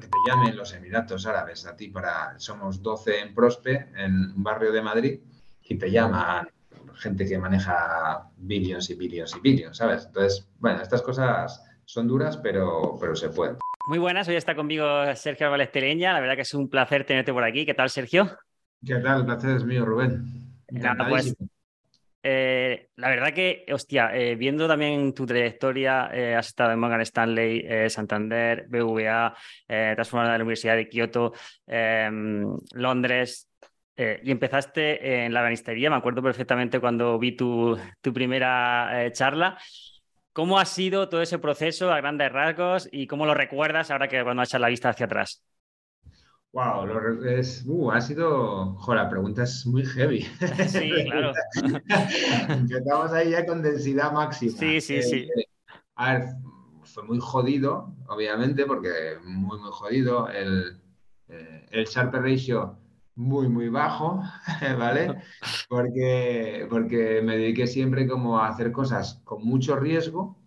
que te llamen los Emiratos Árabes a ti para, somos 12 en Prospe, en un barrio de Madrid, y te llaman gente que maneja billions y billions y billions, ¿sabes? Entonces, bueno, estas cosas son duras, pero, pero se pueden. Muy buenas, hoy está conmigo Sergio Álvarez Teleña, la verdad que es un placer tenerte por aquí. ¿Qué tal, Sergio? ¿Qué tal? El placer es mío, Rubén. Pues, eh, la verdad que, hostia, eh, viendo también tu trayectoria, eh, has estado en Morgan Stanley, Santander, BVA, te has formado en la Universidad de Kioto, Londres, y empezaste en la banistería. Me acuerdo perfectamente cuando vi tu, tu primera charla. ¿Cómo ha sido todo ese proceso a grandes rasgos y cómo lo recuerdas ahora que cuando echas la vista hacia atrás? Wow, es, uh, ha sido. Joder, la pregunta es muy heavy. Sí, claro. Empezamos ahí ya con densidad máxima. Sí, sí, sí. Eh, a ver, fue muy jodido, obviamente, porque muy, muy jodido. El, eh, el Sharp Ratio muy, muy bajo, ¿vale? Porque, porque me dediqué siempre como a hacer cosas con mucho riesgo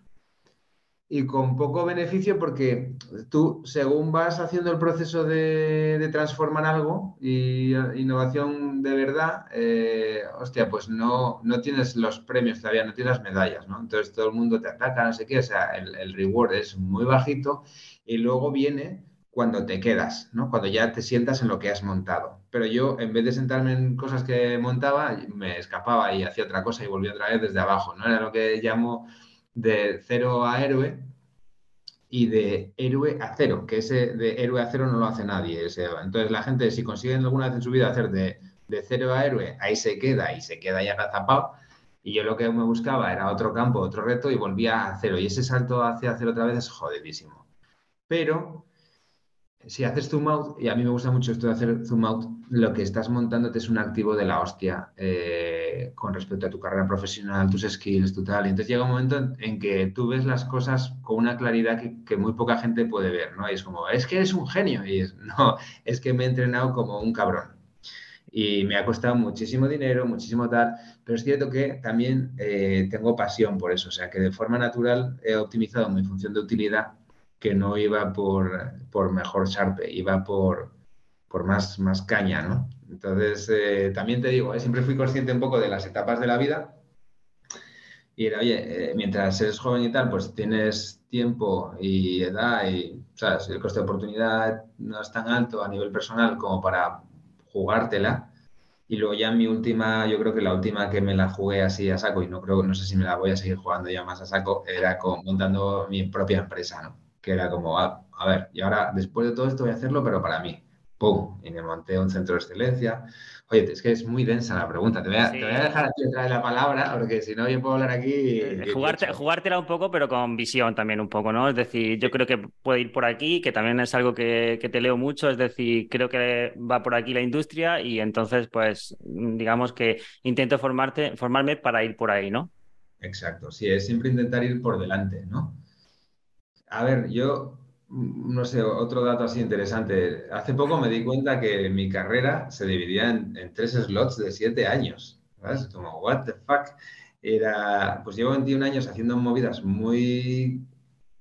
y con poco beneficio porque tú, según vas haciendo el proceso de, transformar algo y innovación de verdad, eh, hostia, pues no, no tienes los premios todavía, no tienes las medallas, ¿no? Entonces todo el mundo te ataca, no sé qué, o sea, el, el reward es muy bajito y luego viene cuando te quedas, ¿no? Cuando ya te sientas en lo que has montado. Pero yo, en vez de sentarme en cosas que montaba, me escapaba y hacía otra cosa y volvía otra vez desde abajo, ¿no? Era lo que llamo de cero a héroe y de héroe a cero, que ese de héroe a cero no lo hace nadie. entonces la gente, si consiguen alguna vez en su vida hacer de, de cero a héroe, ahí se queda y se queda ya agazapado. Y yo lo que me buscaba era otro campo, otro reto y volvía a cero. Y ese salto hacia cero otra vez es jodidísimo. Pero si haces zoom out, y a mí me gusta mucho esto de hacer zoom out, lo que estás montándote es un activo de la hostia eh, con respecto a tu carrera profesional, tus skills, tu tal. Entonces llega un momento en, que tú ves las cosas con una claridad que, muy poca gente puede ver, ¿no? Y es como, es que eres un genio. Y es, no, es que me he entrenado como un cabrón. Y me ha costado muchísimo dinero, muchísimo tal, pero es cierto que también eh, tengo pasión por eso, o sea que de forma natural he optimizado mi función de utilidad que no iba por, por mejor Sharpe, iba por, por más, más caña, ¿no? Entonces, eh, también te digo, eh, siempre fui consciente un poco de las etapas de la vida y era, oye, eh, mientras eres joven y tal, pues tienes tiempo y edad y, ¿sabes? El coste de oportunidad no es tan alto a nivel personal como para jugártela. Y luego ya mi última, yo creo que la última que me la jugué así a saco y no creo, no sé si me la voy a seguir jugando ya más a saco, era con, montando mi propia empresa, ¿no? Que era como, a, a, ver, y ahora después de todo esto voy a hacerlo, pero para mí. ¡Pum! Y me monté un centro de excelencia. Oye, es que es muy densa la pregunta. Te voy a, te voy a dejar aquí detrás de la palabra, porque si no, yo puedo hablar aquí. Eh, jugarte, jugártela un poco, pero con visión también un poco, ¿no? Es decir, yo creo que puede ir por aquí, que también es algo que, que te leo mucho. Es decir, creo que va por aquí la industria y entonces, pues, digamos que intento formarte, formarme para ir por ahí, ¿no? Exacto, sí, es siempre intentar ir por delante, ¿no? A ver, yo, mm, no sé, otro dato así interesante. Hace poco me di cuenta que mi carrera se dividía en, tres slots de siete años. ¿sabes? Como, what the fuck? Era, pues llevo 21 años haciendo movidas muy,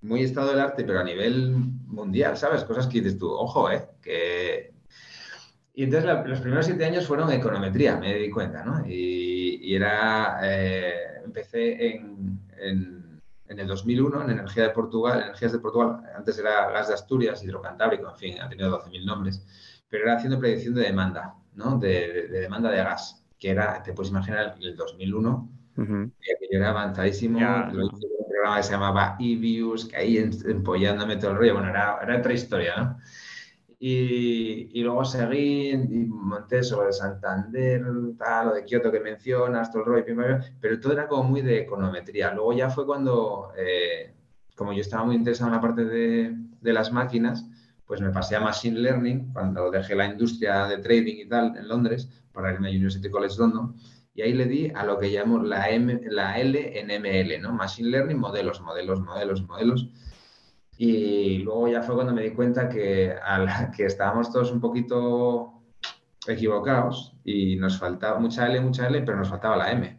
muy estado del arte, pero a nivel mundial, ¿sabes? Cosas que dices tú, ojo, ¿eh? Que... Y entonces los primeros siete años fueron econometría, me di cuenta, ¿no? Y, era, eh, empecé en en el 2001 en Energía de Portugal, Energías de Portugal, antes era Gas de Asturias, Hidrocantábrico, en fin, ha tenido 12.000 nombres, pero era haciendo predicción de demanda, ¿no? De, demanda de gas, que era, te puedes imaginar, el 2001, que era avanzadísimo, lo hice un programa que se llamaba EViews, que ahí empollándome todo el rollo, bueno, era, era otra historia, ¿no? Y, luego seguí y monté sobre Santander, tal, lo de Kioto que mencionas, todo el rollo, pero todo era como muy de econometría. Luego ya fue cuando, eh, como yo estaba muy interesado en la parte de, de, las máquinas, pues me pasé a Machine Learning cuando dejé la industria de trading y tal en Londres para irme a University College London. Y ahí le di a lo que llamo la, M, la L en ML, ¿no? Machine Learning, modelos, modelos, modelos, modelos. Y luego ya fue cuando me di cuenta que, que estábamos todos un poquito equivocados y nos faltaba mucha L, mucha L, pero nos faltaba la M.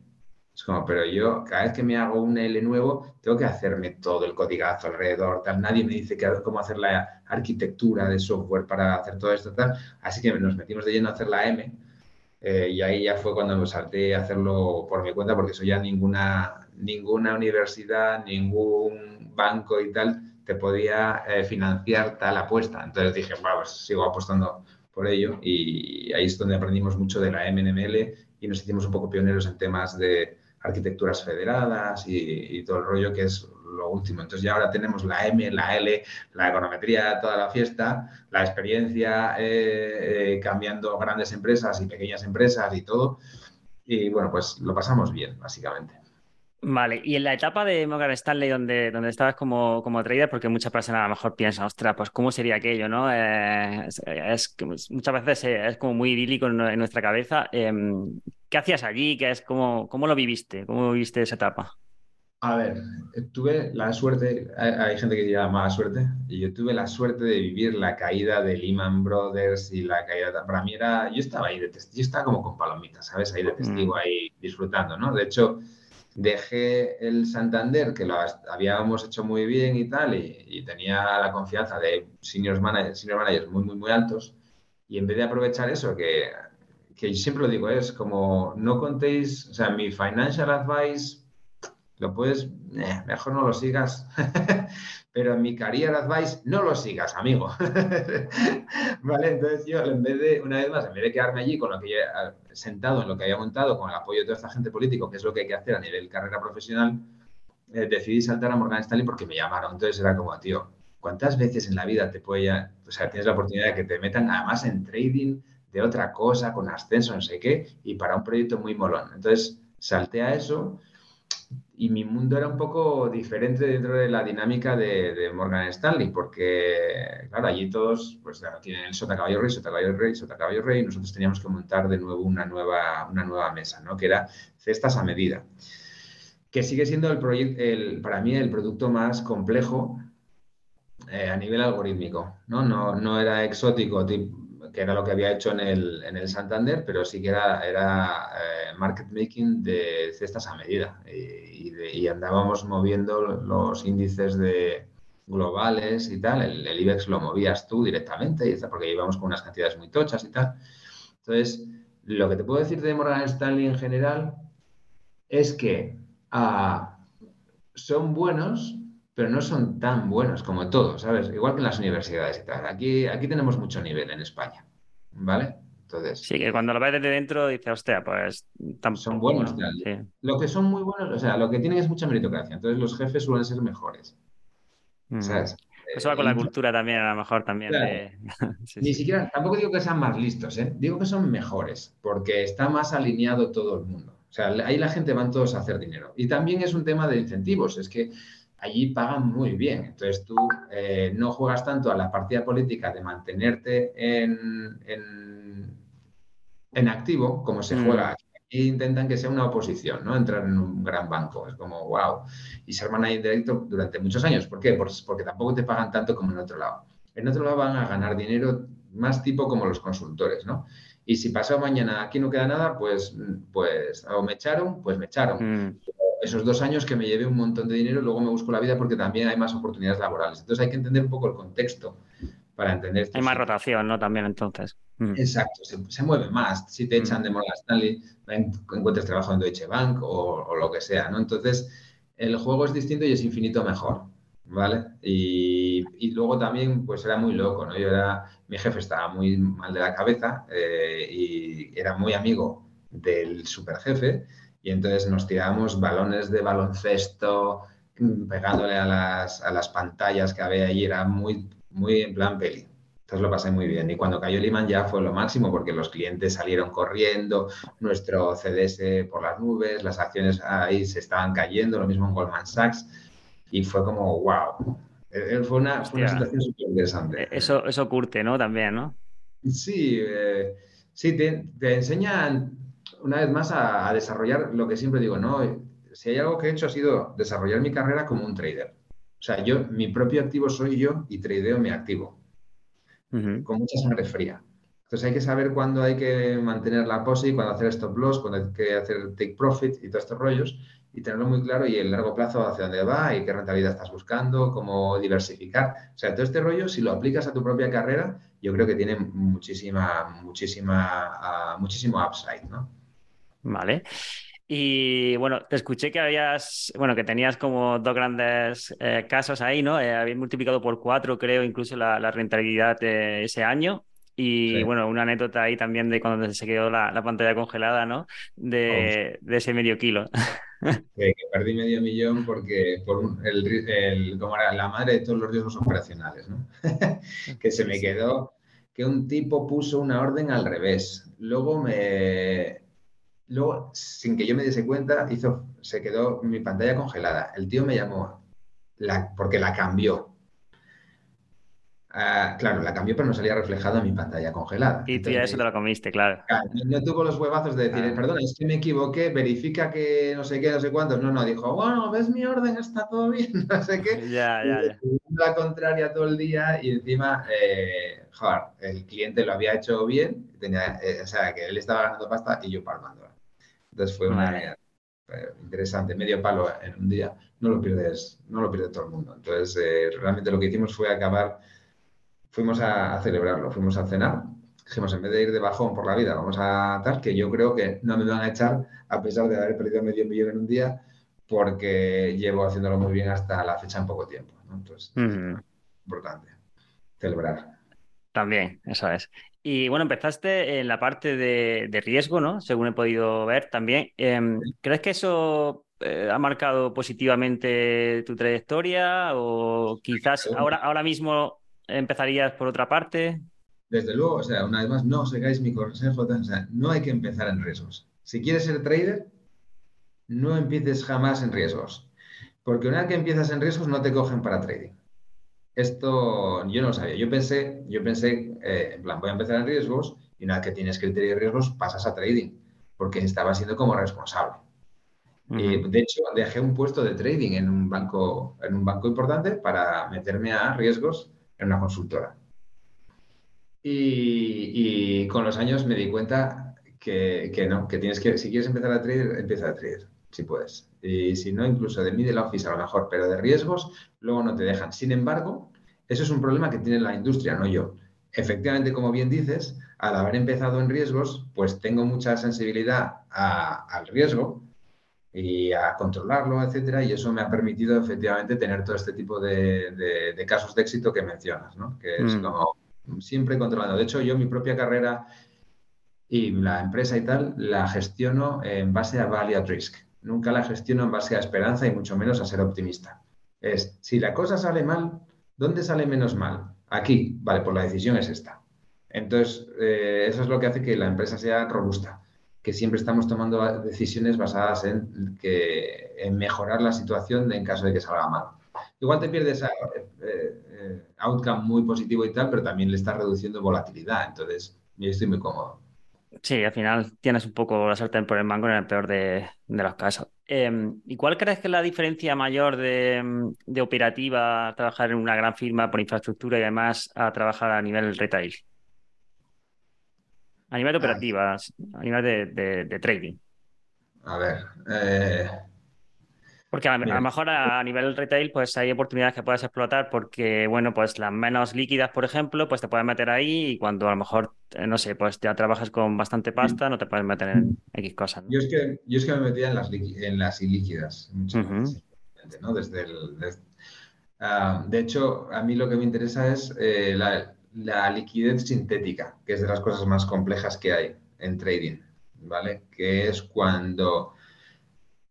Es como, pero yo cada vez que me hago un L nuevo, tengo que hacerme todo el codigazo alrededor, tal. Nadie me dice que, cómo hacer la arquitectura de software para hacer todo esto, tal. Así que nos metimos de lleno a hacer la M. Eh, y ahí ya fue cuando me salté a hacerlo por mi cuenta, porque eso ya ninguna, ninguna universidad, ningún banco y tal te podía eh, financiar tal apuesta. Entonces dije, bueno, pues sigo apostando por ello y ahí es donde aprendimos mucho de la MNML y nos hicimos un poco pioneros en temas de arquitecturas federadas y, todo el rollo que es lo último. Entonces ya ahora tenemos la M, la L, la econometría, toda la fiesta, la experiencia eh, eh, cambiando grandes empresas y pequeñas empresas y todo. Y bueno, pues lo pasamos bien, básicamente. Vale, y en la etapa de Morgan Stanley donde, donde estabas como, como trader, porque muchas personas a lo mejor piensan, ostras, pues cómo sería aquello, ¿no? Eh, es, muchas veces es como muy idílico en, nuestra cabeza. Em, ¿Qué hacías allí? ¿Qué es, cómo, ¿Cómo lo viviste? ¿Cómo viviste esa etapa? A ver, tuve la suerte, hay, gente que diga mala suerte, y yo tuve la suerte de vivir la caída de Lehman Brothers y la caída, para mí era, yo estaba ahí de testigo, yo estaba como con palomitas, ¿sabes? Ahí de testigo, mm. ahí disfrutando, ¿no? De hecho, dejé el Santander, que lo habíamos hecho muy bien y tal, y, tenía la confianza de senior managers, managers muy, muy, muy altos, y en vez de aprovechar eso, que, que siempre lo digo, es como no contéis, o sea, mi financial advice, lo puedes, eh, mejor no lo sigas, pero en mi career advice no lo sigas, amigo. vale, entonces yo en vez de, una vez más, en vez de quedarme allí con lo que sentado en lo que había montado, con el apoyo de toda esta gente político, que es lo que hay que hacer a nivel carrera profesional, eh, decidí saltar a Morgan Stanley porque me llamaron. Entonces era como, tío, ¿cuántas veces en la vida te puede o sea, tienes la oportunidad de que te metan además en trading de otra cosa, con ascenso, no sé qué, y para un proyecto muy molón? Entonces salté a eso y mi mundo era un poco diferente dentro de la dinámica de, Morgan Stanley, porque, claro, allí todos pues, tienen el sota caballo rey, sota caballo rey, sota caballo rey, y nosotros teníamos que montar de nuevo una nueva, una nueva mesa, ¿no? que era cestas a medida, que sigue siendo el, el para mí el producto más complejo eh, a nivel algorítmico. ¿no? No, no era exótico, que era lo que había hecho en el, en el Santander, pero sí que era, era eh, market making de cestas a medida. Y, y, andábamos moviendo los índices de globales y tal. El, IBEX lo movías tú directamente, y porque íbamos con unas cantidades muy tochas y tal. Entonces, lo que te puedo decir de Morgan Stanley en general es que ah, son buenos, pero no son tan buenos como todos, ¿sabes? Igual que en las universidades y tal. Aquí, aquí tenemos mucho nivel en España, ¿vale? Entonces, sí, que cuando lo ves desde dentro dices, hostia, pues Son buenos. Lo que son muy buenos, o sea, lo que tienen es mucha meritocracia. Entonces los jefes suelen ser mejores. Mm. ¿Sabes? Eso va con la cultura también, a lo mejor también. Ni siquiera, tampoco digo que sean más listos, ¿eh? digo que son mejores, porque está más alineado todo el mundo. O sea, ahí la gente van todos a hacer dinero. Y también es un tema de incentivos, es que allí pagan muy bien. Entonces tú eh, no juegas tanto a la partida política de mantenerte en en activo, como se mm. juega e intentan que sea una oposición, ¿no? Entrar en un gran banco. Es como, wow. Y ser manager directo durante muchos años. ¿Por qué? Porque tampoco te pagan tanto como en otro lado. En otro lado van a ganar dinero más tipo como los consultores, ¿no? Y si pasado mañana aquí no queda nada, pues, pues o me echaron, pues me echaron. Mm. Esos dos años que me llevé un montón de dinero, luego me busco la vida porque también hay más oportunidades laborales. Entonces hay que entender un poco el contexto para entender. Hay más rotación, ¿no? También entonces. Mm. Exacto, se, mueve más. Si te echan mm. de Morgan Stanley, encuentres trabajo en Deutsche Bank o, lo que sea, ¿no? Entonces, el juego es distinto y es infinito mejor, ¿vale? Y, luego también, pues era muy loco, ¿no? Yo era, mi jefe estaba muy mal de la cabeza eh, y era muy amigo del superjefe y entonces nos tirábamos balones de baloncesto mm, pegándole a las, a las pantallas que había allí, era muy muy en plan peli. Entonces lo pasé muy bien. Y cuando cayó Lehman ya fue lo máximo porque los clientes salieron corriendo, nuestro CDS por las nubes, las acciones ahí se estaban cayendo, lo mismo en Goldman Sachs. Y fue como, wow. Eh, eh, fue una, situación súper interesante. Eh, eso, eso curte, ¿no? También, ¿no? Sí, sí, te, enseñan una vez más a, a desarrollar lo que siempre digo, ¿no? Si hay algo que he hecho ha sido desarrollar mi carrera como un trader. O sea, yo, mi propio activo soy yo y tradeo mi activo. Con mucha sangre fría. Entonces hay que saber cuándo hay que mantener la pose y cuándo hacer stop loss, cuándo hay que hacer take profit y todos estos rollos y tenerlo muy claro y el largo plazo hacia dónde va y qué rentabilidad estás buscando, cómo diversificar. O sea, todo este rollo, si lo aplicas a tu propia carrera, yo creo que tiene muchísima, muchísima, uh, muchísimo upside, ¿no? Vale. Y bueno, te escuché que habías, bueno, que tenías como dos grandes eh, casos ahí, ¿no? Eh, multiplicado por cuatro, creo, incluso la, la rentabilidad de ese año. Y bueno, una anécdota ahí también de cuando se quedó la, pantalla congelada, ¿no? De, ese medio kilo. Que, perdí medio millón porque por el, como era la madre de todos los riesgos operacionales, ¿no? que se me quedó que un tipo puso una orden al revés. Luego me luego sin que yo me diese cuenta hizo se quedó mi pantalla congelada. El tío me llamó la, porque la cambió Ah, claro, la cambió, pero no salía reflejado en mi pantalla congelada. Y tú ya eso te lo comiste, claro. No tuvo los huevazos de decir, ah. perdona, es que me equivoqué, verifica que no sé qué, no sé cuántos. No, no, dijo, bueno, ves mi orden, está todo bien, no sé qué. Ya, ya, ya. La contraria todo el día y encima, eh, joder, el cliente lo había hecho bien, tenía, eh, o sea, que él estaba ganando pasta y yo palmando. Entonces fue una eh, interesante, medio palo en un día, no lo pierdes, no lo pierde todo el mundo. Entonces, realmente lo que hicimos fue acabar fuimos a, celebrarlo, fuimos a cenar. Dijimos, en vez de ir de bajón por la vida, vamos a tal, que yo creo que no me van a echar a pesar de haber perdido medio millón en un día, porque llevo haciéndolo muy bien hasta la fecha en poco tiempo. Entonces, importante celebrar. También, eso es. Y bueno, empezaste en la parte de, riesgo, ¿no? Según he podido ver también. Em, ¿Crees que eso eh, ha marcado positivamente tu trayectoria? O quizás ahora, ahora mismo ¿Empezarías por otra parte? Desde luego, o sea, una vez más, no sigáis mi consejo, o sea, no hay que empezar en riesgos. Si quieres ser trader, no empieces jamás en riesgos, porque una vez que empiezas en riesgos no te cogen para trading. Esto yo no lo sabía. Yo pensé, yo pensé, eh, en plan, voy a empezar en riesgos y una vez que tienes criterio de riesgos pasas a trading, porque estaba siendo como responsable. Y de hecho, dejé un puesto de trading en un banco, en un banco importante para meterme a riesgos en una consultora. Y, con los años me di cuenta que, no, que tienes que, si quieres empezar a trader, empieza a trader, si puedes. Y si no, incluso de middle office a lo mejor, pero de riesgos, luego no te dejan. Sin embargo, eso es un problema que tiene la industria, no yo. Efectivamente, como bien dices, al haber empezado en riesgos, pues tengo mucha sensibilidad al riesgo y a controlarlo, etcétera, y eso me ha permitido efectivamente tener todo este tipo de, casos de éxito que mencionas, ¿no? Que es mm. como siempre controlando. De hecho, yo mi propia carrera y la empresa y tal la gestiono en base a value at risk. Nunca la gestiono en base a esperanza y mucho menos a ser optimista. Es, si la cosa sale mal, ¿dónde sale menos mal? Aquí, vale, pues la decisión es esta. Entonces, eh, eso es lo que hace que la empresa sea robusta que siempre estamos tomando decisiones basadas en, que, en mejorar la situación en caso de que salga mal. Igual te pierdes a, eh, eh, outcome muy positivo y tal, pero también le estás reduciendo volatilidad. Entonces, yo estoy muy cómodo. Sí, al final tienes un poco la sartén por el mango en el peor de, los casos. Em, ¿Y cuál crees que es la diferencia mayor de, de, operativa, trabajar en una gran firma por infraestructura y además a trabajar a nivel retail? A nivel de operativas, a nivel de, trading. A ver. Eh, porque a, lo mejor a, nivel retail, pues hay oportunidades que puedes explotar porque, bueno, pues las menos líquidas, por ejemplo, pues te puedes meter ahí y cuando a lo mejor, eh, no sé, pues ya trabajas con bastante pasta, no te puedes meter en X cosas. Yo, es que, yo es que me metía en las, en las ilíquidas, ¿no? Desde el... Ah, de hecho, a mí lo que me interesa es eh, la, la liquidez sintética, que es de las cosas más complejas que hay en trading, ¿vale? Que es cuando,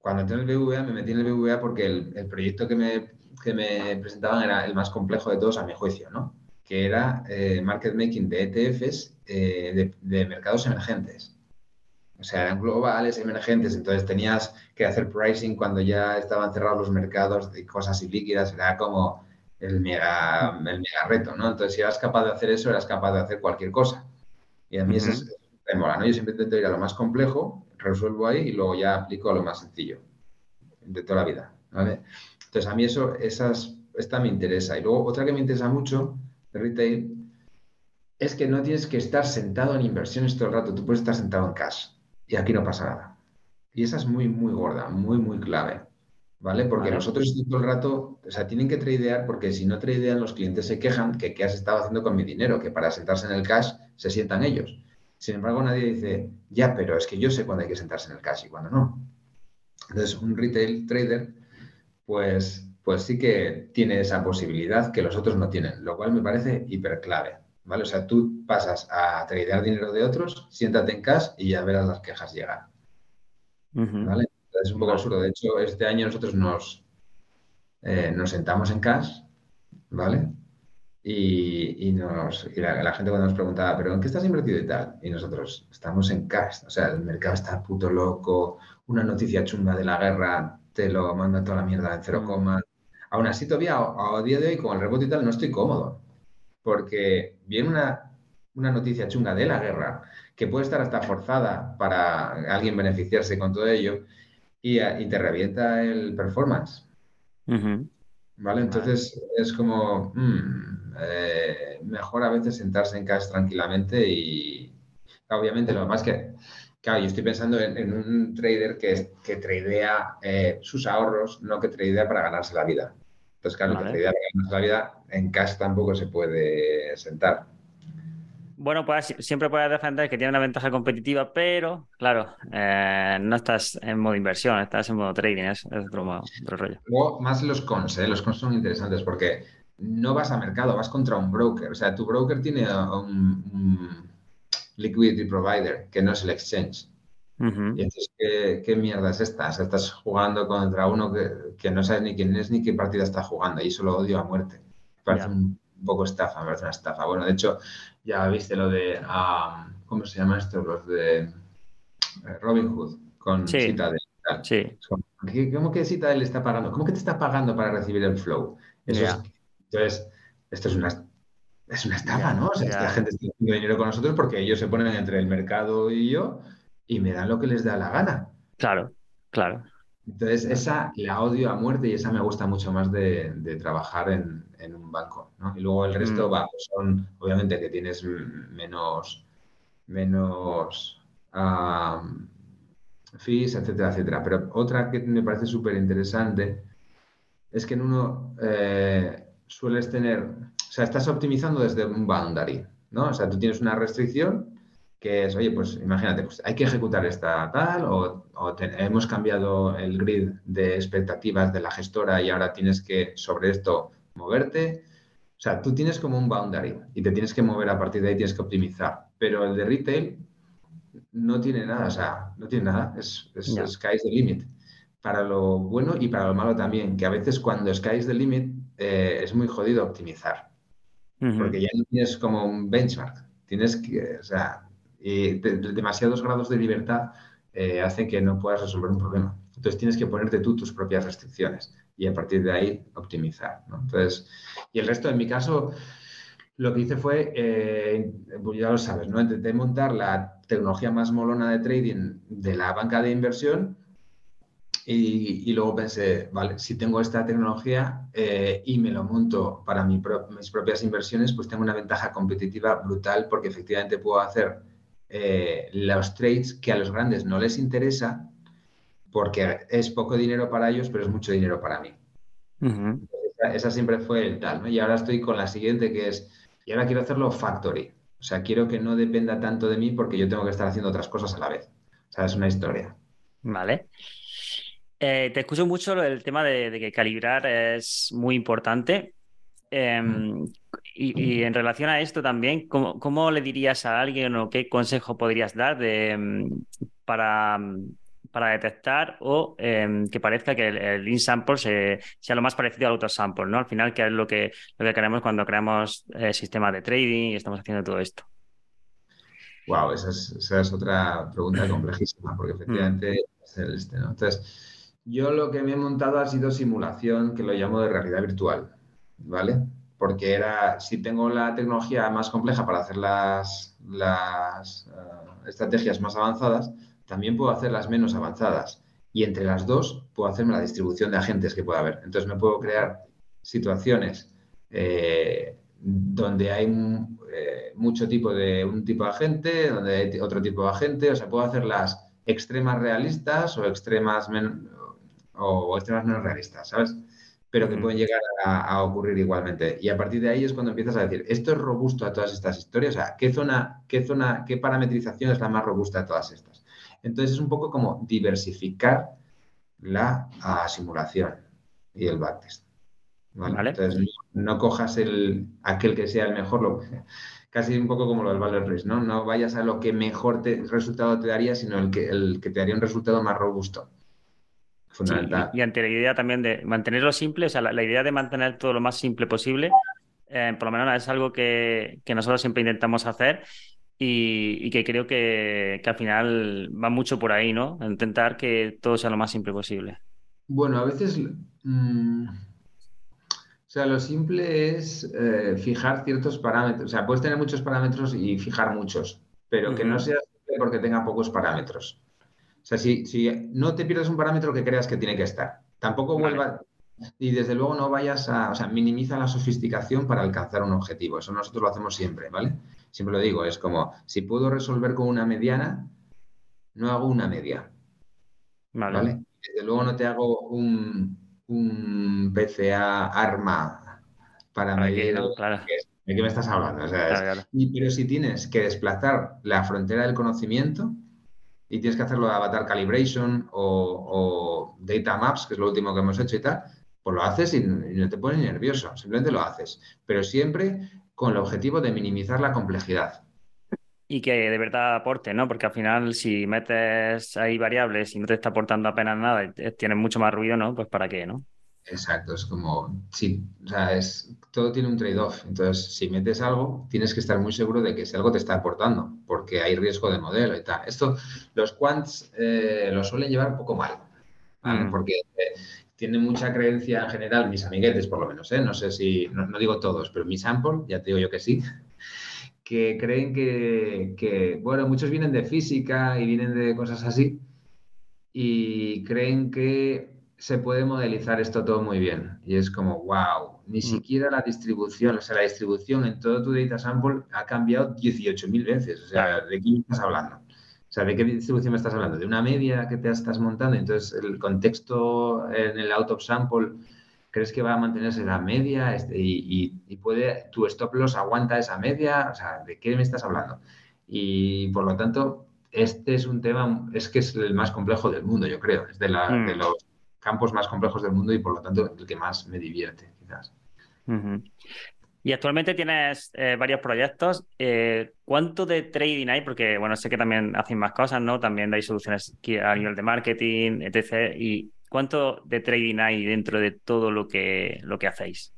cuando entré en el BVA, me metí en el BVA porque el, proyecto que me, me, presentaban era el más complejo de todos a mi juicio, ¿no? Que era eh, market making de ETFs eh, de, mercados emergentes. O sea, eran globales, emergentes, entonces tenías que hacer pricing cuando ya estaban cerrados los mercados de cosas ilíquidas, era como el mega, el reto, ¿no? Entonces, si eras capaz de hacer eso, eras capaz de hacer cualquier cosa. Y a mí eso es, me mola, ¿no? Yo siempre intento ir a lo más complejo, resuelvo ahí y luego ya aplico a lo más sencillo de toda la vida, ¿vale? Entonces, a mí eso, esas, esta me interesa. Y luego, otra que me interesa mucho de retail es que no tienes que estar sentado en inversiones todo el rato, tú puedes estar sentado en cash y aquí no pasa nada. Y esa es muy, muy gorda, muy, muy clave. ¿Vale? Porque nosotros todo el rato, o sea, tienen que tradear porque si no tradean los clientes se quejan que qué has estado haciendo con mi dinero, que para sentarse en el cash se sientan ellos. Sin embargo, nadie dice, ya, pero es que yo sé cuándo hay que sentarse en el cash y cuándo no. Entonces, un retail trader, pues, pues sí que tiene esa posibilidad que los otros no tienen, lo cual me parece hiper clave. ¿Vale? O sea, tú pasas a tradear dinero de otros, siéntate en cash y ya verás las quejas llegar. ¿Vale? Es un poco absurdo. De hecho, este año nosotros nos, eh, nos sentamos en cash, ¿vale? Y, nos, la, gente cuando nos preguntaba, ¿pero en qué estás invertido y tal? Y nosotros estamos en cash. O sea, el mercado está puto loco, una noticia chunga de la guerra te lo manda toda la mierda en cero mm. coma. Aún así, todavía a, día de hoy, con el rebote y tal, no estoy cómodo. Porque viene una, una noticia chunga de la guerra que puede estar hasta forzada para alguien beneficiarse con todo ello y, te revienta el performance. ¿Vale? Entonces es como mm, eh, mejor a veces sentarse en casa tranquilamente y obviamente lo más que, claro, yo estoy pensando en, un trader que, que tradea eh, sus ahorros, no que tradea para ganarse la vida. Entonces, claro, que tradea para ganarse la vida en cash tampoco se puede sentar bueno, pues siempre puedes defender que tiene una ventaja competitiva, pero claro, eh, no estás en modo inversión, estás en modo trading, es, otro, modo, rollo. Luego, más los cons, ¿eh? los cons son interesantes porque no vas a mercado, vas contra un broker. O sea, tu broker tiene un, liquidity provider que no es el exchange. Y entonces, ¿qué, mierda es esta? O sea, estás jugando contra uno que, no sabes ni quién es ni qué partida está jugando y eso lo odio a muerte. parece un poco estafa, me parece una estafa. Bueno, de hecho, ya viste lo de, ¿cómo se llama esto? Los de eh, Robin Hood con Citadel. Sí. ¿Cómo que Citadel está pagando? ¿Cómo que te está pagando para recibir el flow? Entonces, esto es una, es una estafa, ¿no? O sea, esta gente está haciendo dinero con nosotros porque ellos se ponen entre el mercado y yo y me dan lo que les da la gana. Claro, claro. Entonces, esa la odio a muerte y esa me gusta mucho más de, trabajar en, un banco. ¿no? Y luego el resto, mm. va, pues son, obviamente, que tienes menos, menos fees, etcétera, etcétera. Pero otra que me parece súper interesante es que en uno eh, sueles tener, o sea, estás optimizando desde un boundary, ¿no? O sea, tú tienes una restricción que es, oye, pues imagínate, pues hay que ejecutar esta tal, o, hemos cambiado el grid de expectativas de la gestora y ahora tienes que sobre esto moverte. O sea, tú tienes como un boundary y te tienes que mover a partir de ahí, tienes que optimizar. Pero el de retail no tiene nada, o sea, no tiene nada, es, es sky's the limit. Para lo bueno y para lo malo también, que a veces cuando sky's the limit eh, es muy jodido optimizar. Porque ya no tienes como un benchmark. Tienes que, o sea, y demasiados grados de libertad eh, hacen que no puedas resolver un problema. Entonces tienes que ponerte tú tus propias restricciones y a partir de ahí optimizar. Entonces, y el resto, en mi caso, lo que hice fue, eh, pues ya lo sabes, ¿no? intenté montar la tecnología más molona de trading de la banca de inversión y, luego pensé, vale, si tengo esta tecnología eh, y me lo monto para mis propias inversiones, pues tengo una ventaja competitiva brutal porque efectivamente puedo hacer eh, los trades que a los grandes no les interesa porque es poco dinero para ellos, pero es mucho dinero para mí. esa, siempre fue el tal, ¿no? Y ahora estoy con la siguiente que es, y ahora quiero hacerlo factory. O sea, quiero que no dependa tanto de mí porque yo tengo que estar haciendo otras cosas a la vez. O sea, es una historia. Vale. Eh, te escucho mucho el tema de, que calibrar es muy importante. Em, y, en relación a esto también, ¿cómo, le dirías a alguien o qué consejo podrías dar de, mm, para, mm, para, detectar o em, que parezca que el, el in-sample sea lo más parecido al auto-sample, ¿no? Al final, que es lo que, lo que queremos cuando creamos eh, sistemas de trading y estamos haciendo todo esto. Wow, esa es, otra pregunta complejísima, porque mm. efectivamente es el este, ¿no? Entonces, yo lo que me he montado ha sido simulación, que lo llamo de realidad virtual, ¿vale? porque era, si tengo la tecnología más compleja para hacer las, las eh, estrategias más avanzadas, también puedo hacer las menos avanzadas. Y entre las dos puedo hacerme la distribución de agentes que pueda haber. Entonces me puedo crear situaciones eh, donde hay eh, mucho tipo de un tipo de agente, donde hay otro tipo de agente, o sea, puedo hacer las extremas realistas o extremas, o extremas menos realistas, ¿sabes? Pero que pueden llegar a, ocurrir igualmente. Y a partir de ahí es cuando empiezas a decir, esto es robusto a todas estas historias, o sea, ¿qué zona, qué zona, qué parametrización es la más robusta de todas estas? Entonces es un poco como diversificar la simulación y el backtest. Entonces no, cojas el, aquel que sea el mejor, lo, casi un poco como lo del Valor Risk, ¿no? No vayas a lo que mejor resultado te daría, sino el que, el que te daría un resultado más robusto. Fundamental. y, ante la idea también de mantenerlo simple, o sea, la, idea de mantener todo lo más simple posible, eh, por lo menos es algo que, nosotros siempre intentamos hacer y, que creo que, al final va mucho por ahí, ¿no? Intentar que todo sea lo más simple posible. Bueno, a veces mm, o sea, lo simple es eh, fijar ciertos parámetros. O sea, puedes tener muchos parámetros y fijar muchos, pero que no sea simple porque tenga pocos parámetros. O sea, si, no te pierdes un parámetro que creas que tiene que estar. Tampoco vuelva. Y desde luego no vayas a. O sea, minimiza la sofisticación para alcanzar un objetivo. Eso nosotros lo hacemos siempre, ¿vale? Siempre lo digo, es como, si puedo resolver con una mediana, no hago una media. ¿vale? Desde luego no te hago un, un PCA arma para medir de qué me estás hablando. pero si tienes que desplazar la frontera del conocimiento y tienes que hacerlo de avatar calibration o, data maps, que es lo último que hemos hecho y tal, pues lo haces y, no te pones nervioso, simplemente lo haces. Pero siempre con el objetivo de minimizar la complejidad y que de verdad aporte, ¿no? Porque al final, si metes ahí variables y no te está aportando apenas nada y tienes mucho más ruido, ¿no? Pues para qué, ¿no? Exacto, es como, sí, o sea, es, todo tiene un trade-off. Entonces, si metes algo, tienes que estar muy seguro de que si algo te está aportando, porque hay riesgo de modelo y tal. Esto, los quants eh, lo suelen llevar un poco mal, mm. porque eh, tienen mucha creencia en general, mis amiguetes por lo menos, ¿eh? no sé si, no, digo todos, pero mi sample, ya te digo yo que sí, que creen que, bueno, muchos vienen de física y vienen de cosas así y creen que se puede modelizar esto todo muy bien. Y es como, wow, ni mm. siquiera la distribución, o sea, la distribución en todo tu data sample ha cambiado 18.000 veces. O sea, ¿de qué estás hablando? O sea, ¿de qué distribución me estás hablando? ¿De una media que te estás montando? Entonces, el contexto en el out of sample ¿Crees que va a mantenerse la media este, y, puede, tu stop loss aguanta esa media? O sea, ¿de qué me estás hablando? Y por lo tanto, este es un tema, es que es el más complejo del mundo, yo creo. Es de, mm. los campos más complejos del mundo y por lo tanto el que más me divierte, quizás. Y actualmente tienes eh, varios proyectos. Eh, ¿Cuánto de trading hay? Porque, bueno, sé que también hacen más cosas, ¿no? También hay soluciones a nivel de marketing, etc. Y ¿Cuánto de trading hay dentro de todo lo que, lo que hacéis?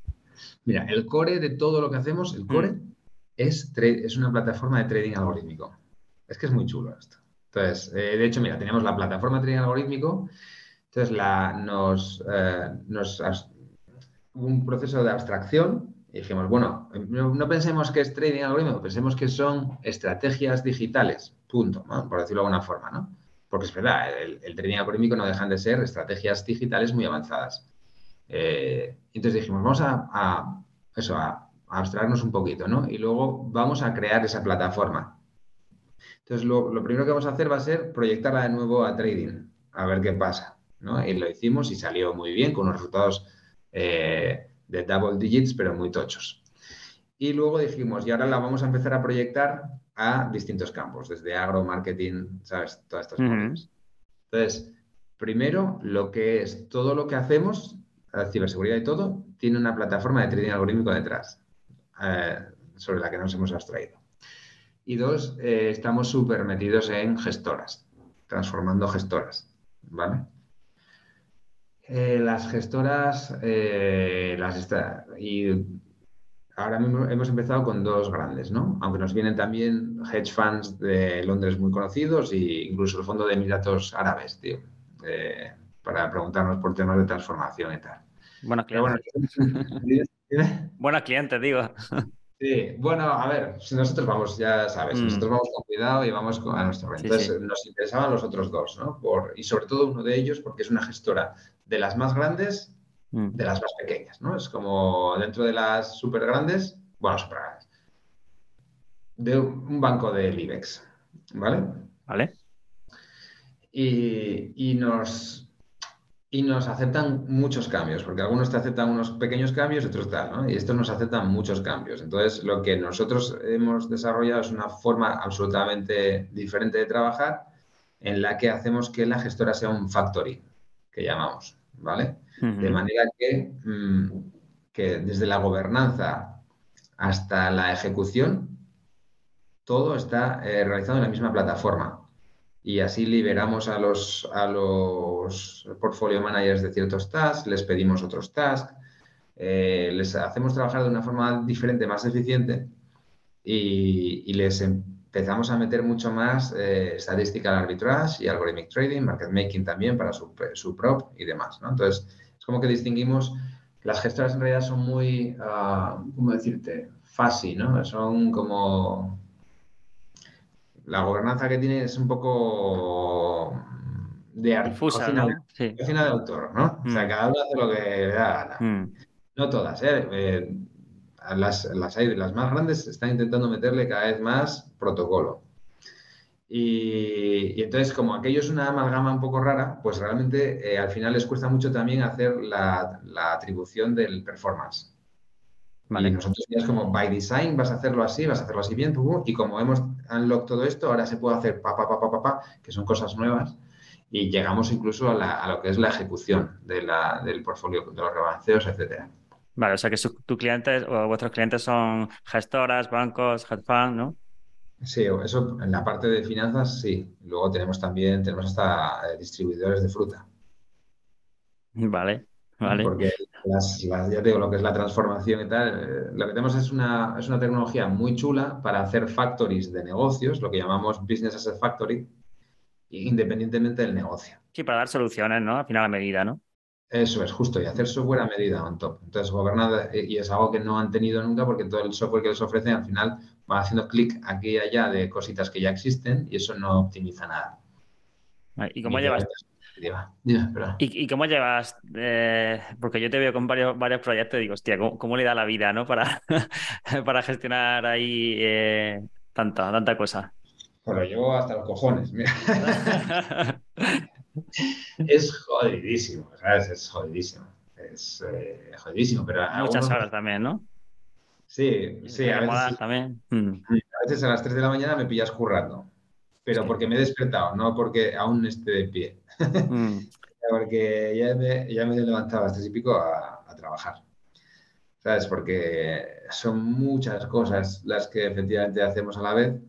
Mira, el core de todo lo que hacemos, el core, mm. es, es una plataforma de trading algorítmico. Es que es muy chulo esto. Entonces, eh, de hecho, mira, tenemos la plataforma de trading algorítmico, entonces la, nos, eh, nos un proceso de abstracción y dijimos, bueno, no, pensemos que es trading algorítmico, pensemos que son estrategias digitales, punto, por decirlo de alguna forma, ¿no? porque es verdad, el, trading algorítmico no dejan de ser estrategias digitales muy avanzadas. Eh, entonces dijimos, vamos a, eso, a, abstraernos un poquito, ¿no? Y luego vamos a crear esa plataforma. Entonces, lo, primero que vamos a hacer va a ser proyectarla de nuevo a trading, a ver qué pasa, ¿no? Y lo hicimos y salió muy bien, con unos resultados eh, de double digits, pero muy tochos. Y luego dijimos, y ahora la vamos a empezar a proyectar a distintos campos, desde agro, marketing, ¿sabes? Todas estas cosas. Entonces, primero, lo que es todo lo que hacemos, la ciberseguridad y todo, tiene una plataforma de trading algorítmico detrás, eh, sobre la que nos hemos abstraído. Y dos, eh, estamos súper metidos en gestoras, transformando gestoras, ¿vale? Eh, las gestoras, las y ahora mismo hemos empezado con dos grandes, ¿no? Aunque nos vienen también hedge funds de Londres muy conocidos e incluso el Fondo de Emiratos Árabes, tío, eh, para preguntarnos por temas de transformación y tal. Buenos clientes. Buenos clientes, digo. Sí, bueno, a ver, si nosotros vamos, ya sabes, mm. nosotros vamos con cuidado y vamos a nuestro Entonces nos interesaban los otros dos, ¿no? Por, y sobre todo uno de ellos porque es una gestora de las más grandes Mm. de las más pequeñas, ¿no? Es como dentro de las súper grandes, bueno, súper grandes, de un banco del IBEX, ¿vale? Vale. Y, nos, y nos aceptan muchos cambios, porque algunos te aceptan unos pequeños cambios y otros tal, ¿no? Y estos nos aceptan muchos cambios. Entonces, lo que nosotros hemos desarrollado es una forma absolutamente diferente de trabajar en la que hacemos que la gestora sea un factory, que llamamos, ¿vale? De manera que, mm, que desde la gobernanza hasta la ejecución, todo está eh, realizado en la misma plataforma. Y así liberamos a los, a los portfolio managers de ciertos tasks, les pedimos otros tasks, eh, les hacemos trabajar de una forma diferente, más eficiente y, les empezamos a meter mucho más eh, estadística al arbitrage y algorithmic trading, market making también para su, su prop y demás. ¿no? Entonces, es como que distinguimos, las gestoras en realidad son muy, uh, ¿cómo decirte? Fácil, ¿no? Son como la gobernanza que tiene es un poco de Difusa, cocina, ¿no? Sí. cocina de autor, ¿no? O sea, mm. cada uno hace lo que le da gana. Mm. No todas, ¿eh? eh las, las, las, más grandes están intentando meterle cada vez más protocolo. Y, entonces, como aquello es una amalgama un poco rara, pues realmente eh, al final les cuesta mucho también hacer la, la atribución del performance. Vale. Y nosotros ya es como by design, vas a hacerlo así, vas a hacerlo así bien, y como hemos unlocked todo esto, ahora se puede hacer pa, pa, pa, pa, pa, pa que son cosas nuevas, y llegamos incluso a, lo que es la ejecución de la, del portfolio, de los rebalanceos, etcétera. Vale, o sea que tu clientes o vuestros clientes son gestoras, bancos, hedge fund, ¿no? Sí, eso en la parte de finanzas sí. Luego tenemos también, tenemos hasta eh, distribuidores de fruta. Vale. Vale. Porque las, ya te digo, lo que es la transformación y tal, eh, lo que tenemos es una, es una tecnología muy chula para hacer factories de negocios, lo que llamamos business as a factory, independientemente del negocio. Sí, para dar soluciones, ¿no? Al final a medida, ¿no? Eso es, justo, y hacer software a medida on top. Entonces, gobernar, y es algo que no han tenido nunca porque todo el software que les ofrecen al final va haciendo clic aquí y allá de cositas que ya existen y eso no optimiza nada. ¿Y cómo llevas, ¿Y, cómo llevas? Eh, porque yo te veo con varios, varios proyectos y digo, hostia, ¿cómo, le da la vida ¿no? para, para gestionar ahí eh, tanta, tanta cosa? Lo llevo hasta los cojones, mira. es jodidísimo, ¿sabes? Es jodidísimo. Es eh, jodidísimo, pero... Muchas horas también, ¿no? Sí, sí. A veces, también. Mm. a veces a las 3 de la mañana me pillas currando pero porque me he despertado, no porque aún esté de pie. Mm. porque ya me, ya me he levantado a tres y pico a, trabajar. ¿Sabes? Porque son muchas cosas las que efectivamente hacemos a la vez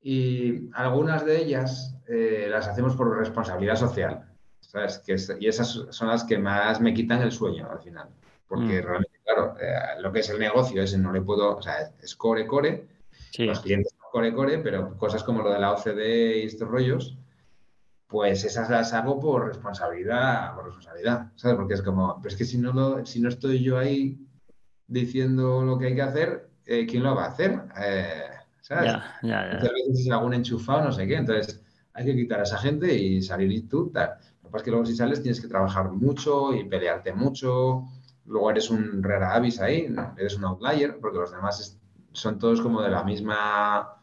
y algunas de ellas eh, las hacemos por responsabilidad social. ¿Sabes? Que y esas son las que más me quitan el sueño al final. Porque mm. realmente, claro, eh, lo que es el negocio, ese no le puedo, o sea, es core, core. Los clientes core core, pero cosas como lo de la OCDE y estos rollos, pues esas las hago por responsabilidad, por responsabilidad, ¿sabes? Porque es como, pero es que si no, lo, si no estoy yo ahí diciendo lo que hay que hacer, eh, ¿quién lo va a hacer? Eh, ¿Sabes? Ya, ya, ya. veces es algún enchufado, no sé qué, entonces hay que quitar a esa gente y salir y tú, tal. Lo que pasa es que luego si sales tienes que trabajar mucho y pelearte mucho, luego eres un rara avis ahí, eres un outlier, porque los demás son todos como de la misma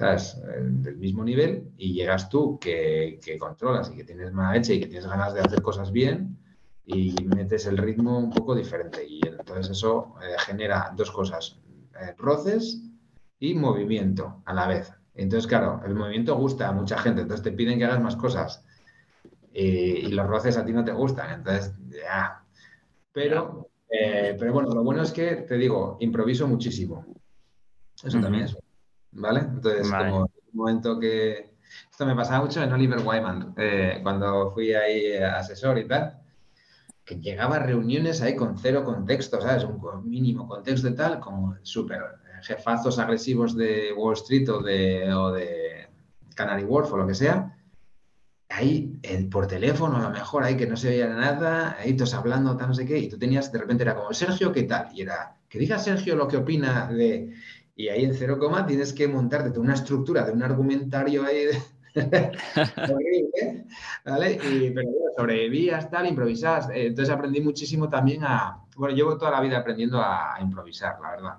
¿sabes? Eh, del mismo nivel y llegas tú que, controlas y que tienes mala leche y que tienes ganas de hacer cosas bien y metes el ritmo un poco diferente. Y entonces eso eh, genera dos cosas, eh, roces y movimiento a la vez. Entonces, claro, el movimiento gusta a mucha gente, entonces te piden que hagas más cosas y, los roces a ti no te gustan, entonces ya. Pero, pero bueno, lo bueno es que, te digo, improviso muchísimo. Eso también es ¿vale? Entonces, como un momento que... Esto me pasaba mucho en Oliver Wyman, eh, cuando fui ahí asesor y tal, que llegaba a reuniones ahí con cero contexto, ¿sabes? Un mínimo contexto y tal, como súper jefazos agresivos de Wall Street o de, o de Canary Wharf o lo que sea, ahí por teléfono a lo mejor, ahí que no se veía nada, ahí todos hablando, tal, no sé qué, y tú tenías, de repente era como, Sergio, ¿qué tal? Y era, que diga Sergio lo que opina de... Y ahí en cero coma tienes que montarte una estructura de un argumentario ahí horrible, ¿vale? Y, pero bueno, sobrevivías, tal, improvisabas. Eh, entonces aprendí muchísimo también a... Bueno, llevo toda la vida aprendiendo a, improvisar, la verdad.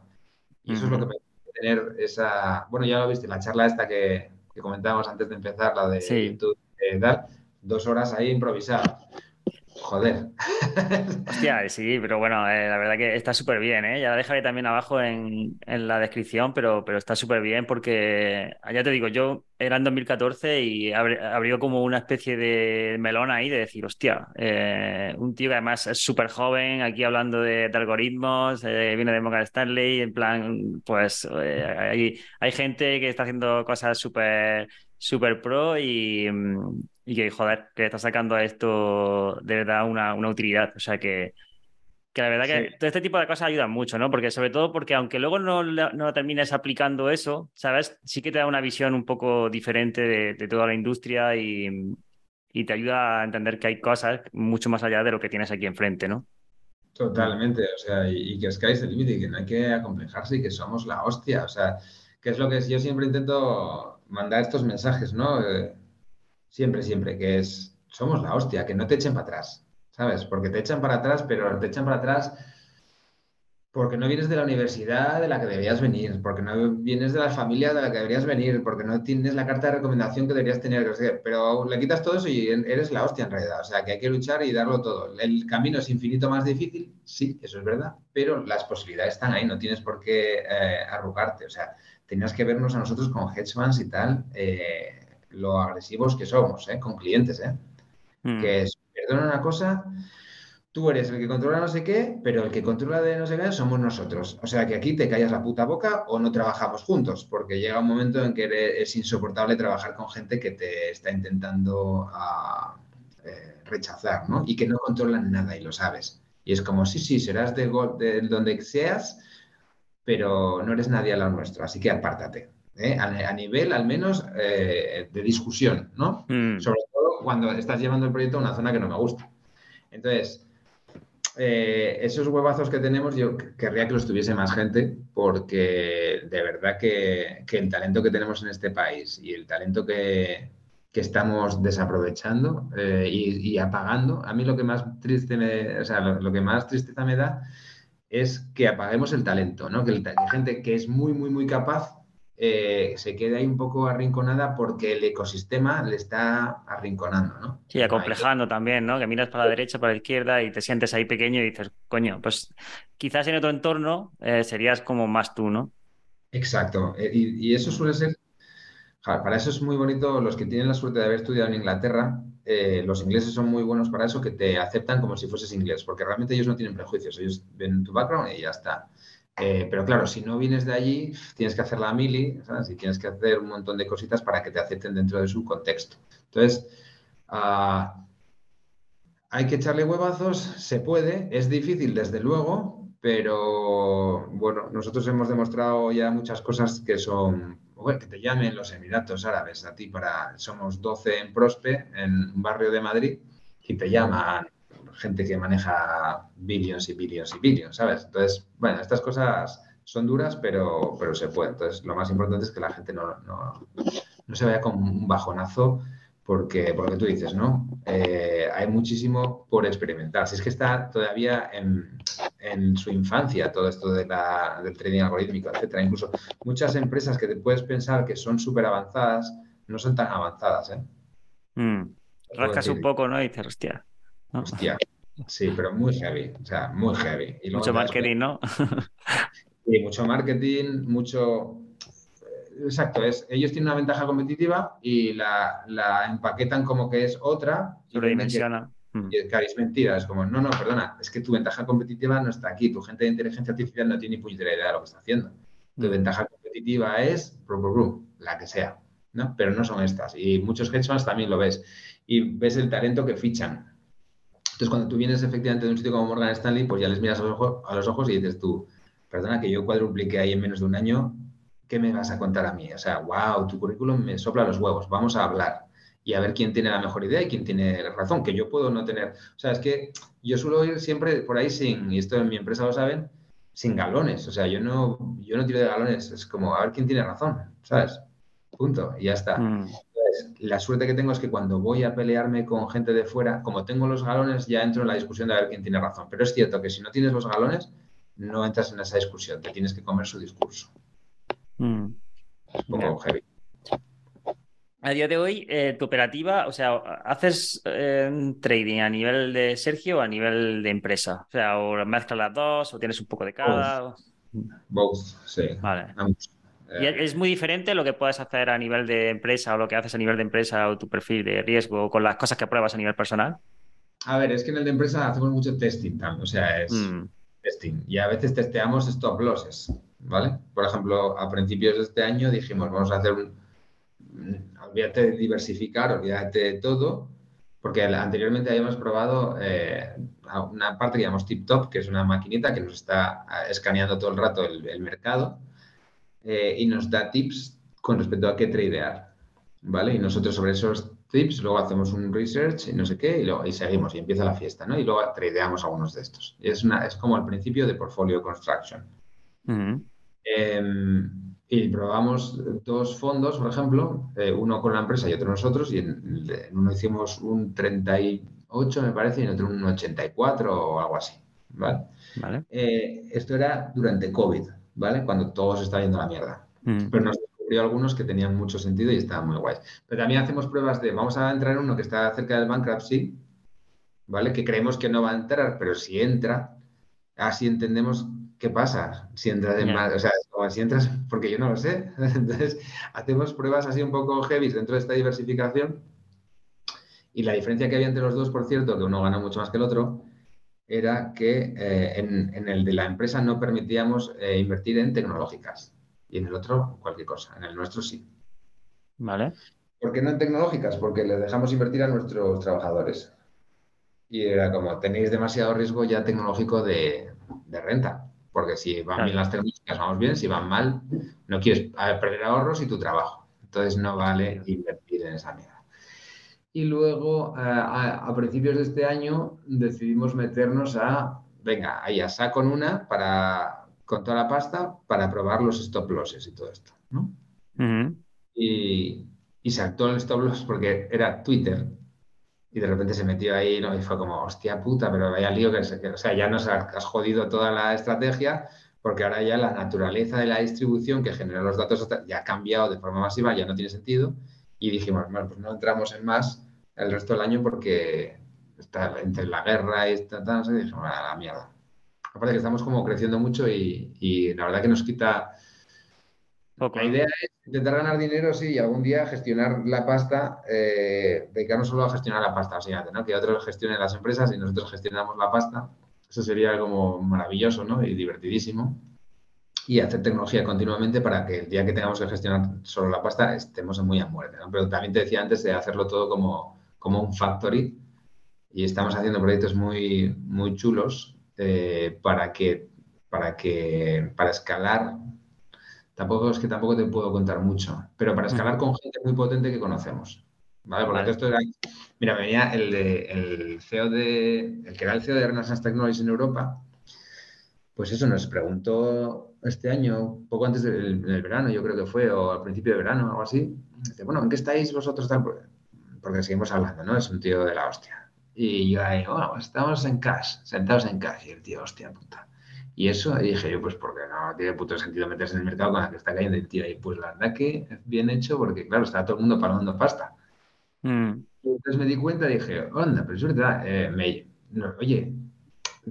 Y eso es lo que me tener esa. Bueno, ya lo viste, la charla esta que, comentábamos antes de empezar, la de sí. YouTube, eh, dos horas ahí improvisado. Joder. Hostia, sí, pero bueno, eh, la verdad que está súper bien, ¿eh? Ya la dejaré también abajo en, la descripción, pero, pero está súper bien porque, ya te digo, yo era en 2014 y abrió como una especie de melón ahí de decir, hostia, eh, un tío que además es súper joven, aquí hablando de, algoritmos, eh, viene de Morgan Stanley, en plan, pues hay, hay gente que está haciendo cosas súper super pro y, y, que, joder, que está sacando a esto de verdad una, una utilidad. O sea que, que la verdad que todo este tipo de cosas ayudan mucho, ¿no? Porque sobre todo porque aunque luego no, no termines aplicando eso, ¿sabes? Sí que te da una visión un poco diferente de, toda la industria y, y, te ayuda a entender que hay cosas mucho más allá de lo que tienes aquí enfrente, ¿no? Totalmente, o sea, y, que es que hay el límite y que no hay que acomplejarse y que somos la hostia, o sea, que es lo que yo siempre intento mandar estos mensajes, ¿no? Eh, siempre, siempre, que es, somos la hostia, que no te echen para atrás, ¿sabes? Porque te echan para atrás, pero te echan para atrás porque no vienes de la universidad de la que deberías venir, porque no vienes de la familia de la que deberías venir, porque no tienes la carta de recomendación que deberías tener, pero le quitas todo eso y eres la hostia en realidad, o sea, que hay que luchar y darlo todo. El camino es infinito más difícil, sí, eso es verdad, pero las posibilidades están ahí, no tienes por qué eh, arrugarte, o sea, tenías que vernos a nosotros con hedge funds y tal, eh, lo agresivos que somos, eh, con clientes, ¿eh? Mm. Que es, perdona una cosa, tú eres el que controla no sé qué, pero el que controla de no sé qué somos nosotros. O sea que aquí te callas la puta boca o no trabajamos juntos, porque llega un momento en que es insoportable trabajar con gente que te está intentando ah, rechazar, ¿no? Y que no controlan nada y lo sabes. Y es como, sí, sí, serás de, de donde seas, pero no eres nadie a la nuestra, así que apártate. ¿Eh? A, nivel, al menos, eh, de discusión, ¿no? Mm. Sobre todo cuando estás llevando el proyecto a una zona que no me gusta. Entonces, eh, esos huevazos que tenemos, yo querría que los tuviese más gente, porque de verdad que, el talento que tenemos en este país y el talento que, estamos desaprovechando y, apagando, a mí lo que más triste me, o sea, lo que más tristeza me da es que apaguemos el talento, ¿no? Que, gente que es muy, muy, muy capaz eh, se quede ahí un poco arrinconada porque el ecosistema le está arrinconando, ¿no? Sí, acomplejando también, ¿no? Que miras para la derecha, para la izquierda y te sientes ahí pequeño y dices, coño, pues quizás en otro entorno eh, serías como más tú, ¿no? Exacto. Eh, y, eso suele ser, para eso es muy bonito los que tienen la suerte de haber estudiado en Inglaterra, eh, los ingleses son muy buenos para eso, que te aceptan como si fueses inglés, porque realmente ellos no tienen prejuicios, ellos ven tu background y ya está. Eh, pero claro, si no vienes de allí, tienes que hacer la mili, ¿sabes? Y tienes que hacer un montón de cositas para que te acepten dentro de su contexto. Entonces, ah, hay que echarle huevazos, se puede, es difícil desde luego, pero bueno, nosotros hemos demostrado ya muchas cosas que son que te llamen los Emiratos Árabes a ti para, somos 12 en Prospe, en un barrio de Madrid, y te llaman gente que maneja billions y billions y billions, ¿sabes? Entonces, bueno, estas cosas son duras, pero, pero se puede. Entonces, lo más importante es que la gente no, no, no se vaya con un bajonazo porque, porque tú dices, ¿no? Eh, hay muchísimo por experimentar. Si es que está todavía en, en su infancia todo esto de la, del trading algorítmico, etcétera. Incluso muchas empresas que te puedes pensar que son súper avanzadas no son tan avanzadas, ¿eh? Mm. Rascas un poco, ¿no? Y dices, hostia. Hostia. Sí, pero muy heavy, o sea, muy heavy. mucho marketing, ¿no? sí, mucho marketing, mucho exacto, es, ellos tienen una ventaja competitiva y la, empaquetan como que es otra. Sobredimensiona. Mm. Y es mentira, es como, no, no, perdona, es que tu ventaja competitiva no está aquí, tu gente de inteligencia artificial no tiene ni puñetera idea de lo que está haciendo. Tu mm. ventaja competitiva es la que sea, ¿no? Pero no son estas. Y muchos hedge funds también lo ves. Y ves el talento que fichan. Entonces, cuando tú vienes efectivamente de un sitio como Morgan Stanley, pues ya les miras a los ojos, y dices tú, perdona que yo cuadruplique ahí en menos de un año ¿qué me vas a contar a mí? O sea, wow, tu currículum me sopla los huevos, vamos a hablar y a ver quién tiene la mejor idea y quién tiene razón, que yo puedo no tener. O sea, es que yo suelo ir siempre por ahí sin, y esto en mi empresa lo saben, sin galones. O sea, yo no, yo no tiro de galones, es como a ver quién tiene razón, ¿sabes? Punto, y ya está. Mm. La suerte que tengo es que cuando voy a pelearme con gente de fuera, como tengo los galones, ya entro en la discusión de a ver quién tiene razón. Pero es cierto que si no tienes los galones, no entras en esa discusión, te tienes que comer su discurso. Mm. Es un poco heavy. A día de hoy, eh, tu operativa, o sea, ¿haces eh, trading a nivel de Sergio o a nivel de empresa? O sea, o mezclas las dos, o tienes un poco de cada. Both, sí. Vale. ¿Y Eh, es muy diferente lo que puedes hacer a nivel de empresa o lo que haces a nivel de empresa o tu perfil de riesgo con las cosas que pruebas a nivel personal? a ver, es que en el de empresa hacemos mucho testing también, o sea, es Mm, testing. Y a veces testeamos stop losses, ¿vale? Por ejemplo, a principios de este año dijimos, vamos a hacer un... Olvídate de diversificar, olvídate de todo, porque anteriormente habíamos probado eh, una parte que llamamos TipTop, que es una maquinita que nos está eh, escaneando todo el rato el, el mercado eh, y nos da tips con respecto a qué tradear, ¿vale? Y nosotros sobre esos tips luego hacemos un research y no sé qué y, luego, y seguimos y empieza la fiesta, ¿no? Y luego tradeamos algunos de estos. Y es, una, es como el principio de portfolio construction. Eh, y probamos dos fondos, por ejemplo, eh, uno con la empresa y otro nosotros, y en, en uno hicimos un 38, me parece, y en otro un 84 o algo así, ¿vale? Vale. Eh, esto era durante COVID, ¿vale? Cuando todo se está yendo a la mierda. Mm, Pero nos descubrió algunos que tenían mucho sentido y estaban muy guays. Pero también hacemos pruebas de, vamos a entrar en uno que está cerca del bankruptcy, ¿vale? Que creemos que no va a entrar, pero si entra, así entendemos qué pasa. Si entras en Ya. mal- o sea, si entras, porque yo no lo sé. Entonces, hacemos pruebas así un poco heavy dentro de esta diversificación. Y la diferencia que había entre los dos, por cierto, que uno gana mucho más que el otro, era que eh, en, en el de la empresa no permitíamos eh, invertir en tecnológicas y en el otro cualquier cosa. En el nuestro sí. Vale. ¿Por qué no en tecnológicas? Porque les dejamos invertir a nuestros trabajadores. Y era como, tenéis demasiado riesgo ya tecnológico de, de renta. Porque si van Claro. bien las tecnológicas, vamos bien. Si van mal, no quieres perder ahorros y tu trabajo. Entonces no vale invertir en esa mierda. Y luego, eh, a, a principios de este año, decidimos meternos a, venga, ahí a saco con una para, con toda la pasta para probar los stop losses y todo esto, ¿no? Y, y saltó el stop loss porque era Twitter. Y de repente se metió ahí ¿no? y fue como, hostia puta, pero vaya lío que, se- que- o sea, ya nos has has jodido toda la estrategia porque ahora ya la naturaleza de la distribución que genera los datos ya ha cambiado de forma masiva, ya no tiene sentido. Y dijimos, bueno, pues no entramos en más el resto del año porque está entre la guerra y esta, tal, no sé, dijimos, a la mierda. Aparte que estamos como creciendo mucho y, y la verdad que nos quita la idea es intentar ganar dinero, sí, y algún día gestionar la pasta, eh, dedicarnos solo a gestionar la pasta, básicamente, ¿no? Que otros gestionen las empresas y nosotros gestionamos la pasta. Eso sería como maravilloso, ¿no? Y divertidísimo. Y hacer tecnología continuamente para que el día que tengamos que gestionar solo la pasta estemos muy a muerte, ¿no? Pero también te decía antes de hacerlo todo como, como un factory y estamos haciendo proyectos muy, muy chulos eh, para que, para que, para escalar Tampoco es que tampoco te puedo contar mucho, pero para escalar con gente muy potente que conocemos. ¿Vale? Porque Vale. esto era. Mira, venía el, de, el CEO de. El que era el CEO de Renaissance Technologies en Europa. Pues eso nos preguntó este año, poco antes del, del verano, yo creo que fue, o al principio de verano, algo así. Dice, bueno, ¿en qué estáis vosotros? Tal? Porque seguimos hablando, ¿no? Es un tío de la hostia. Y yo ahí, bueno, estamos en cash, sentados en cash. Y el tío, hostia puta. Y eso, y dije yo, pues porque no tiene puto sentido meterse en el mercado con la que está cayendo el tío. Y pues la verdad que bien hecho porque, claro, está todo el mundo pagando pasta. Mm, entonces me di cuenta y dije, onda, pero es verdad, eh, me- no, oye,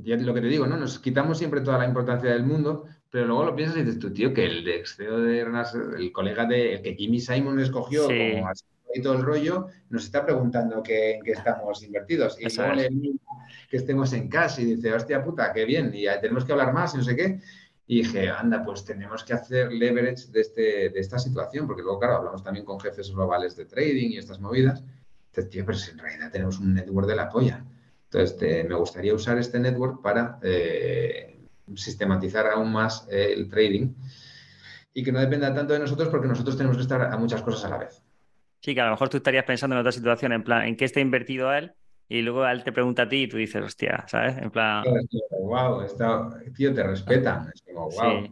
ya lo que te digo, ¿no? Nos quitamos siempre toda la importancia del mundo, pero luego lo piensas y dices tú, tío, que el de ex CEO de el colega de, el que Jimmy Simon escogió Sí. como así y todo el rollo, nos está preguntando que, en qué estamos invertidos. Y luego le que estemos en casa y dice, hostia puta, qué bien, y tenemos que hablar más y no sé qué. Y dije, anda, pues tenemos que hacer leverage de, este, de esta situación, porque luego, claro, hablamos también con jefes globales de trading y estas movidas. Entonces, tío, pero si en realidad tenemos un network de la polla. Entonces, te- me gustaría usar este network para eh, sistematizar aún más eh, el trading y que no dependa tanto de nosotros porque nosotros tenemos que estar a muchas cosas a la vez. Sí, que a lo mejor tú estarías pensando en otra situación, en plan, ¿en qué está invertido él? Y luego él te pregunta a ti y tú dices, hostia, ¿sabes? En plan, wow, está, tío, te respetan. Es como, Sí. wow. eh,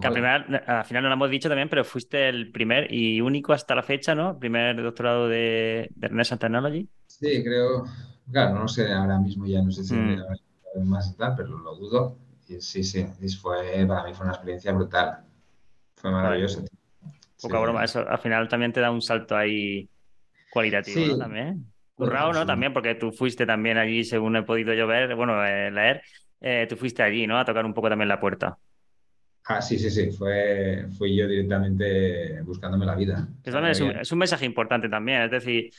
que al, primer- al final no lo hemos dicho también, pero fuiste el primer y único hasta la fecha, ¿no? Primer doctorado de, de Renaissance Technology. Sí, creo, claro, no sé ahora mismo ya, no sé si Mm. más y tal, pero lo dudo. sí, sí, fue, para mí fue una experiencia brutal. Fue maravilloso. Poca broma, eso al final también te da un salto ahí cualitativo, ¿no? También. Currado, ¿no? También, porque tú fuiste también allí, según he podido yo ver, bueno, eh, leer, eh, tú fuiste allí, ¿no? A tocar un poco también la puerta. Ah, sí, sí, sí, fue, fui yo directamente buscándome la vida. es, un, es un mensaje importante también, es decir,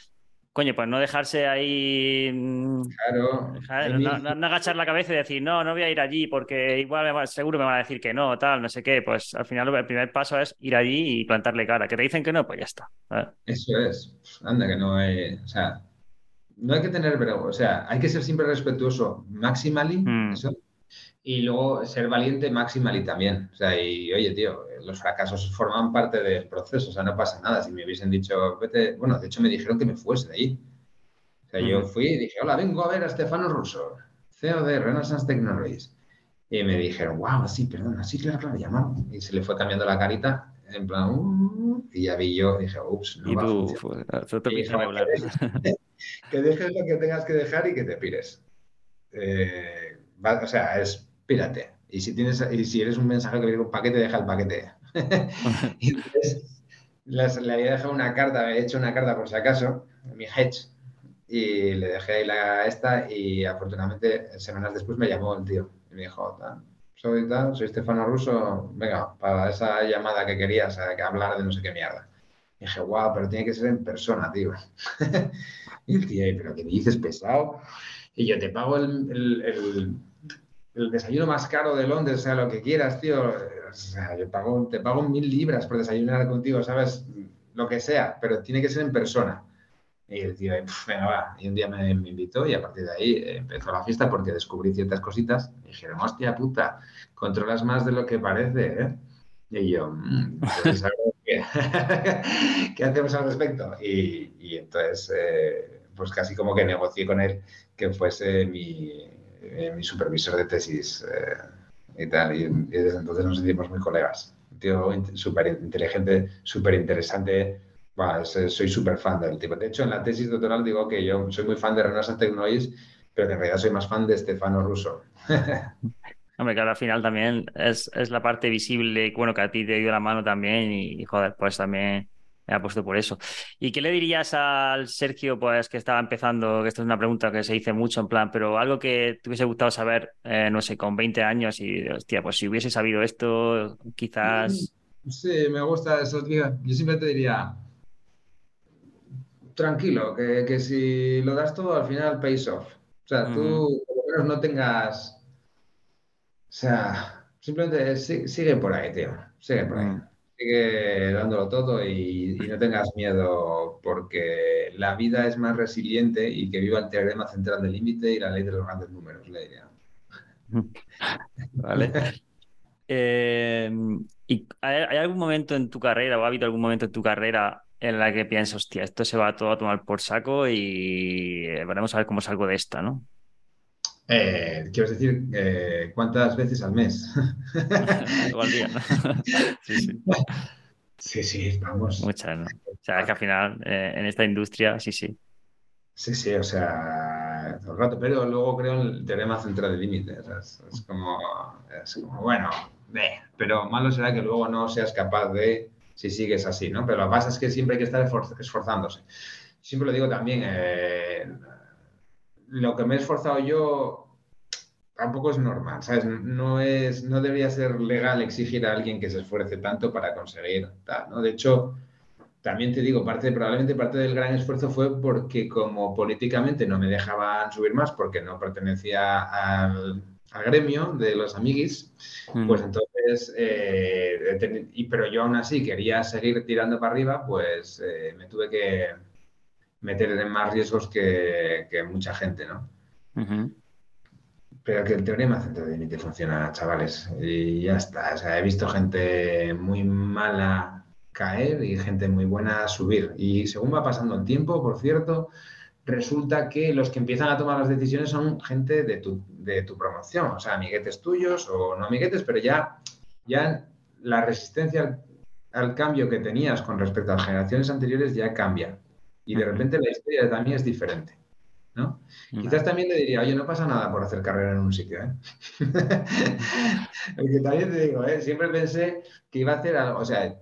coño, pues no dejarse ahí. Mm, claro. no, agachar la cabeza y decir, no, no voy a ir allí porque igual seguro me van a decir que no, tal, no sé qué. Pues al final el primer paso es ir allí y plantarle cara. Que te dicen que no, pues ya está. Eso es. Anda, que no hay. O sea, no hay que tener vergüenza. O sea, hay que ser siempre respetuoso. Maximally, mm. eso. Y luego ser valiente, maximally también. O sea, y oye, tío, los fracasos forman parte del proceso, o sea, no pasa nada. Si me hubiesen dicho, vete, bueno, de hecho me dijeron que me fuese de ahí. O sea, yo fui y dije, hola, vengo a ver a Stefano Russo, CEO de Renaissance Technologies. Y me dijeron, wow, sí, perdona, sí, claro, claro, llamado. Y se le fue cambiando la carita, en plan, uh", y ya vi yo, dije, ups, no va a que, dejes lo que tengas que dejar y que te pires. Eh, o sea, es pírate. Y si, tienes, y si eres un mensaje que viene un paquete, deja el paquete. y entonces le había dejado una carta, he hecho una carta por si acaso, mi hedge, y le dejé ahí la esta y afortunadamente semanas después me llamó el tío y me dijo, soy soy Stefano Russo, venga, para esa llamada que querías, que hablar de no sé qué mierda. Dije, guau, pero tiene que ser en persona, tío. y el tío, pero ¿qué dices, pesado? Y yo te pago el desayuno más caro de Londres, o sea, lo que quieras, tío. O sea, yo pago, te pago mil libras por desayunar contigo, ¿sabes? Lo que sea, pero tiene que ser en persona. Y el tío, venga, va. Y un día me, invitó y a partir de ahí empezó la fiesta porque descubrí ciertas cositas. Y dijeron, hostia puta, controlas más de lo que parece, ¿eh? Y yo, mmm, ¿qué, ¿qué hacemos al respecto? Y, y entonces, eh, pues casi como que negocié con él que fuese mi, eh, mi supervisor de tesis eh, y tal. Y, desde entonces nos sentimos muy colegas. Un tío súper inteligente, súper interesante. soy súper fan del tipo. De hecho, en la tesis doctoral digo que yo soy muy fan de Renaissance Technologies, pero que en realidad soy más fan de Stefano Russo. Hombre, claro, al final también es, es, la parte visible y bueno, que a ti te dio la mano también y, y joder, pues también me ha puesto por eso. ¿Y qué le dirías al Sergio, pues que estaba empezando, que esto es una pregunta que se dice mucho en plan, pero algo que te hubiese gustado saber, eh, no sé, con 20 años y, hostia, pues si hubiese sabido esto, quizás... Sí, me gusta eso, tío. Yo siempre te diría, tranquilo, que, si lo das todo, al final pays off. O sea, tú por lo menos no tengas... O sea, simplemente sigue por ahí, tío. Sigue por ahí. Mm sigue dándolo todo y, no tengas miedo porque la vida es más resiliente y que viva el teorema central del límite y la ley de los grandes números, le diría. Vale. Eh, ¿Y hay, algún momento en tu carrera o ha habido algún momento en tu carrera en la que piensas, hostia, esto se va todo a tomar por saco y veremos a ver cómo salgo de esta, ¿no? Eh, quiero decir, eh, ¿cuántas veces al mes? Igual día, ¿no? sí, sí. Sí, sí, vamos. Muchas, ¿no? O sea, que al final, eh, en esta industria, sí, sí. Sí, sí, o sea, todo el rato, pero luego creo en el teorema central de límites. Es, como, es como, bueno, pero malo será que luego no seas capaz de, si sigues así, ¿no? Pero lo que pasa es que siempre hay que estar esforzándose. Siempre lo digo también, lo que me he esforzado yo tampoco es normal, ¿sabes? No, es, no debería ser legal exigir a alguien que se esfuerce tanto para conseguir tal, ¿no? De hecho, también te digo, parte, probablemente parte del gran esfuerzo fue porque como políticamente no me dejaban subir más porque no pertenecía al, gremio de los amiguis, mm. pues entonces, eh, y, pero yo aún así quería seguir tirando para arriba, pues eh, me tuve que meter en más riesgos que, mucha gente, ¿no? Pero que el teorema centro de límite funciona, chavales, y ya está. O sea, he visto gente muy mala caer y gente muy buena subir. Y según va pasando el tiempo, por cierto, resulta que los que empiezan a tomar las decisiones son gente de tu, de tu promoción, o sea, amiguetes tuyos o no amiguetes, pero ya, ya la resistencia al cambio que tenías con respecto a las generaciones anteriores ya cambia y de repente la historia también es diferente. ¿no? Quizás también le diría, oye, no pasa nada por hacer carrera en un sitio, ¿eh? Porque también te digo, ¿eh? Siempre pensé que iba a hacer algo, o sea,